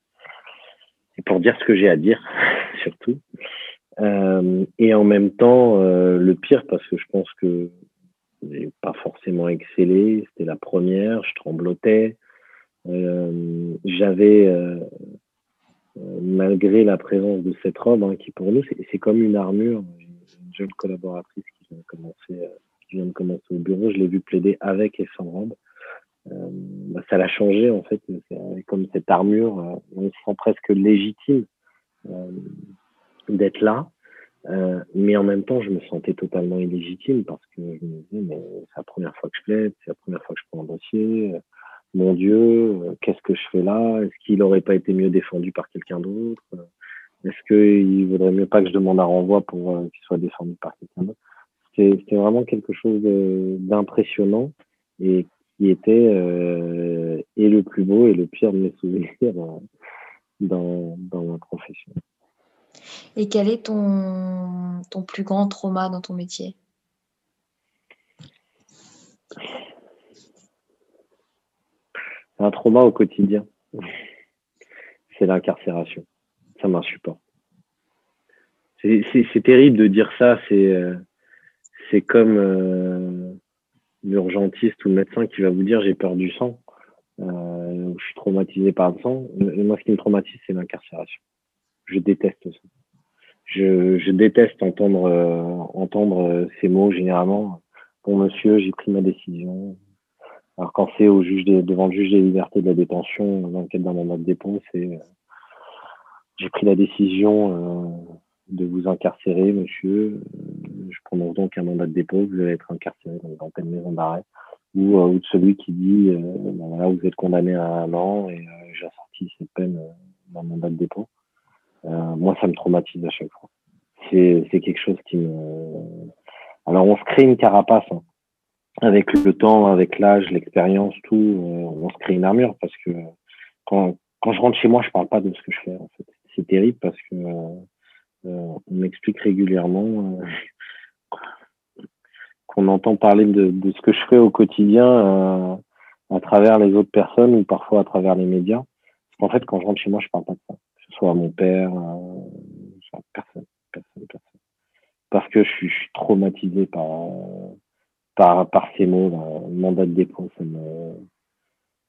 et pour dire ce que j'ai à dire, <laughs> surtout. Euh, et en même temps, euh, le pire, parce que je pense que j'ai pas forcément excellé, c'était la première, je tremblotais. Euh, j'avais, malgré la présence de cette robe, hein, qui pour nous, c'est comme une armure. Une jeune collaboratrice qui vient de commencer, au bureau, je l'ai vu plaider avec et sans robe. Bah, ça l'a changé en fait. Comme cette armure, on se sent presque légitime d'être là. Euh, mais en même temps, je me sentais totalement illégitime parce que je me disais, mais c'est la première fois que je plaide, c'est la première fois que je prends un dossier. Mon Dieu, qu'est-ce que je fais là? Est-ce qu'il n'aurait pas été mieux défendu par quelqu'un d'autre? Est-ce qu'il vaudrait mieux pas que je demande un renvoi pour qu'il soit défendu par quelqu'un d'autre? C'était vraiment quelque chose d'impressionnant et qui était euh, et le plus beau et le pire de mes souvenirs dans, dans ma profession. Et quel est ton, plus grand trauma dans ton métier? Un trauma au quotidien. C'est l'incarcération. Ça m'insupporte. C'est terrible de dire ça. C'est euh, comme euh, l'urgentiste ou le médecin qui va vous dire j'ai peur du sang, euh, je suis traumatisé par le sang. moi, ce qui me traumatise, c'est l'incarcération. Je déteste ça. Je, déteste entendre euh, entendre ces mots généralement. Bon monsieur, j'ai pris ma décision. Alors quand c'est au juge devant le juge des libertés de la détention dans le d'un mandat de dépôt, c'est euh, j'ai pris la décision euh, de vous incarcérer, monsieur. Euh, je prononce donc un mandat de dépôt, vous allez être incarcéré dans telle maison d'arrêt. Ou, euh, ou de celui qui dit, euh, ben voilà, vous êtes condamné à un an et j'ai sorti cette peine d'un mandat de dépôt. Moi, ça me traumatise à chaque fois. C'est quelque chose qui me... Alors, on se crée une carapace. Hein. Avec le temps, avec l'âge, l'expérience, tout, on se crée une armure parce que quand, quand je rentre chez moi, je parle pas de ce que je fais. En fait. C'est terrible parce que euh, on m'explique régulièrement euh, qu'on entend parler de, de, ce que je fais au quotidien euh, à travers les autres personnes ou parfois à travers les médias. Parce qu'en fait, quand je rentre chez moi, je parle pas de ça. Soit à mon père, euh, personne, personne, personne. Parce que je suis, traumatisé par, par, par ces mots, là. Mandat de dépôt, ça me,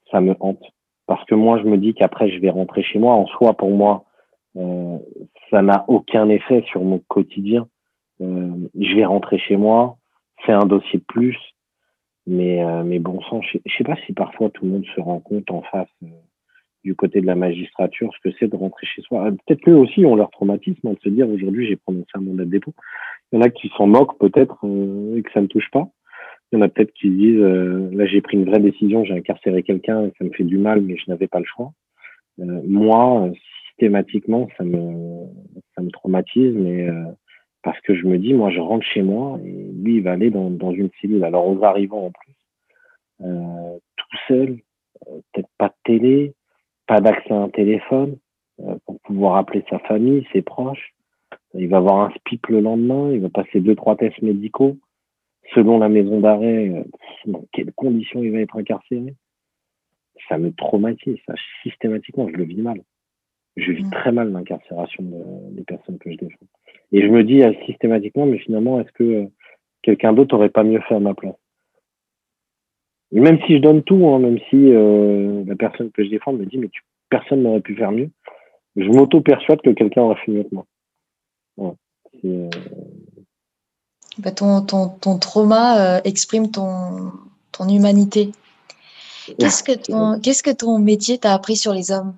ça me hante. Parce que moi, je me dis qu'après, je vais rentrer chez moi. En soi, pour moi, euh, ça n'a aucun effet sur mon quotidien. Euh, je vais rentrer chez moi, c'est un dossier de plus, mais, mais bon sang, je, sais pas si parfois tout le monde se rend compte en face du côté de la magistrature ce que c'est de rentrer chez soi. Peut-être qu'eux aussi ont leur traumatisme hein, de se dire aujourd'hui j'ai prononcé un mandat de dépôt. Il y en a qui s'en moquent peut-être et que ça ne touche pas. Il y en a peut-être qui disent là j'ai pris une vraie décision, j'ai incarcéré quelqu'un, ça me fait du mal, mais je n'avais pas le choix. moi, systématiquement, ça me, ça me traumatise, mais, euh, parce que je me dis, moi, je rentre chez moi et lui, il va aller dans, dans une cellule. Alors, aux arrivant en plus, euh, tout seul, euh, peut-être pas de télé, pas d'accès à un téléphone euh, pour pouvoir appeler sa famille, ses proches. Il va avoir un SPIP le lendemain, il va passer deux, trois tests médicaux. Selon la maison d'arrêt, euh, dans quelles conditions il va être incarcéré. Ça me traumatise, ça, systématiquement, je le vis mal. Je vis Mm. très mal l'incarcération de- des personnes que je défends. Et je me dis euh, systématiquement, mais finalement, est-ce que quelqu'un d'autre aurait pas mieux fait à ma place? Et Même si je donne tout, hein, même si euh, la personne que je défends me dit, mais tu, personne n'aurait pu faire mieux, je m'auto-persuade que quelqu'un aurait fait mieux que moi. Euh, Bah, ton, ton, ton trauma euh, exprime ton, ton humanité. Qu'est-ce que ton, qu'est-ce que ton métier t'a appris sur les hommes?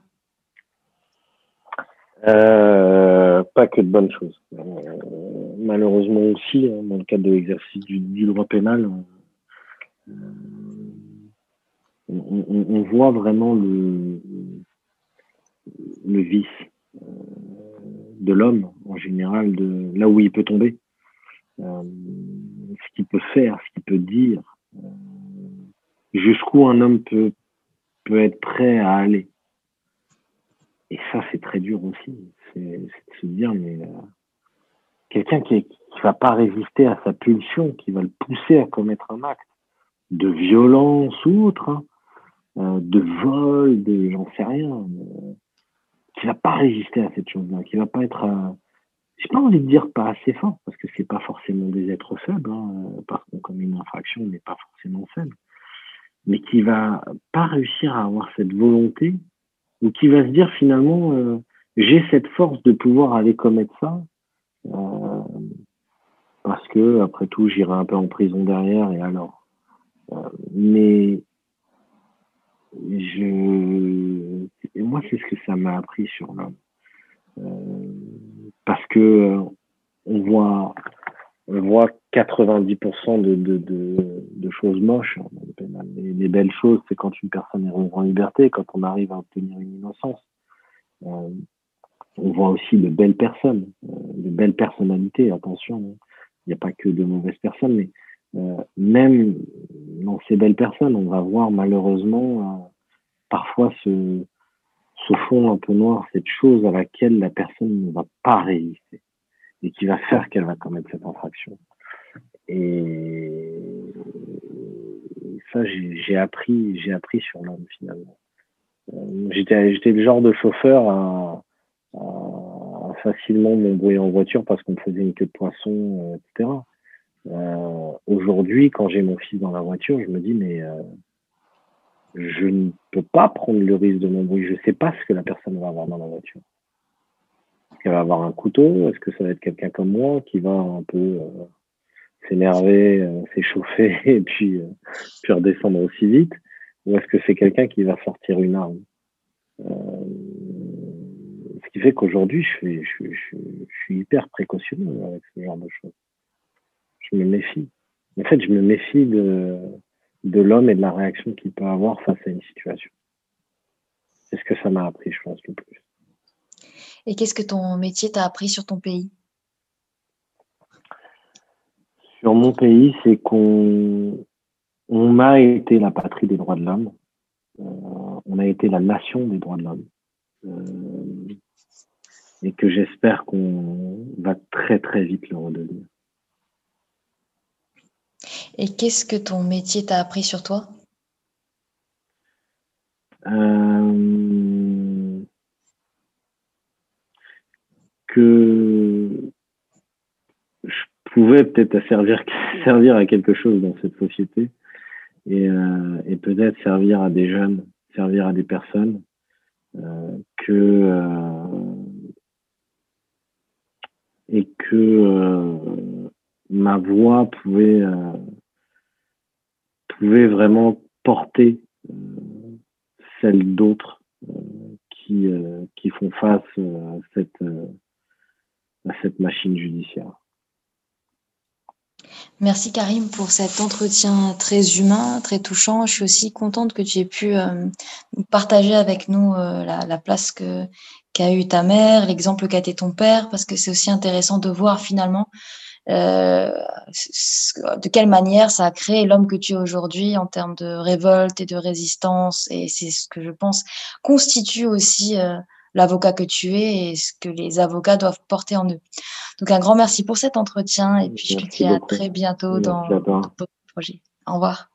Euh, pas que de bonnes choses. Euh, malheureusement aussi, hein, dans le cadre de l'exercice du, du droit pénal, euh, on, voit vraiment le, vice euh, de l'homme en général, de là où il peut tomber, euh, ce qu'il peut faire, ce qu'il peut dire, euh, jusqu'où un homme peut, être prêt à aller. Et ça, c'est très dur aussi. C'est de se dire, mais quelqu'un qui, qui va pas résister à sa pulsion, qui va le pousser à commettre un acte de violence ou autre, hein, euh, de vol, de j'en sais rien, euh, qui va pas résister à cette chose-là, qui va pas être, euh, j'ai pas envie de dire pas assez fort, parce que c'est pas forcément des êtres faibles, hein, parce qu'on commet une infraction, on n'est pas forcément faible, mais qui va pas réussir à avoir cette volonté ou qui va se dire finalement j'ai cette force de pouvoir aller commettre ça parce que après tout j'irai un peu en prison derrière et alors mais je moi c'est ce que ça m'a appris sur l'homme Euh, parce que euh, on voit on voit 90% de, choses moches. Les, les belles choses, c'est quand une personne est en liberté, quand on arrive à obtenir une innocence. Euh, on voit aussi de belles personnes, de belles personnalités. Attention, hein. il n'y a pas que de mauvaises personnes, mais même dans ces belles personnes, on va voir malheureusement euh, parfois ce, fond un peu noir, cette chose à laquelle la personne ne va pas résister et qui va faire qu'elle va commettre cette infraction. Et ça, j'ai appris, j'ai appris sur l'homme finalement. Euh, J'étais, le genre de chauffeur à, facilement m'embrouiller en voiture parce qu'on me faisait une queue de poisson, euh, etc. Euh, Aujourd'hui, quand j'ai mon fils dans la voiture, je me dis mais euh, je ne peux pas prendre le risque de m'embrouiller. Je sais pas ce que la personne va avoir dans la voiture. Est-ce qu'elle va avoir un couteau? Est-ce que ça va être quelqu'un comme moi qui va un peu euh, s'énerver, euh, s'échauffer <laughs> et puis, euh, puis redescendre aussi vite? Ou est-ce que c'est quelqu'un qui va sortir une arme? Ce qui fait qu'aujourd'hui, je suis, je, je suis hyper précautionneux avec ce genre de choses. Je me méfie. En fait, je me méfie de, de l'homme et de la réaction qu'il peut avoir face à une situation. C'est ce que ça m'a appris, je pense, le plus. Et qu'est-ce que ton métier t'a appris sur ton pays? Sur mon pays, c'est qu'on on a été la patrie des droits de l'homme. Euh, on a été la nation des droits de l'homme. Euh, et que j'espère qu'on va très très vite le redevenir. Et qu'est-ce que ton métier t'a appris sur toi? Euh, que je pouvais peut-être <laughs> servir, à quelque chose dans cette société et, euh, et peut-être servir à des jeunes, servir à des personnes euh, que et que ma voix pouvait pouvait vraiment porter euh, celle d'autres euh, qui euh, qui font face à cette à cette machine judiciaire. Merci Karim pour cet entretien très humain, très touchant. Je suis aussi contente que tu aies pu partager avec nous la, la place qu'a eu ta mère, l'exemple qu'a été ton père, parce que c'est aussi intéressant de voir finalement de quelle manière ça a créé l'homme que tu es aujourd'hui en termes de révolte et de résistance? Et c'est ce que je pense constitue aussi euh, l'avocat que tu es et ce que les avocats doivent porter en eux. Donc un grand merci pour cet entretien et puis je te dis à très bientôt dans ton projet. Au revoir.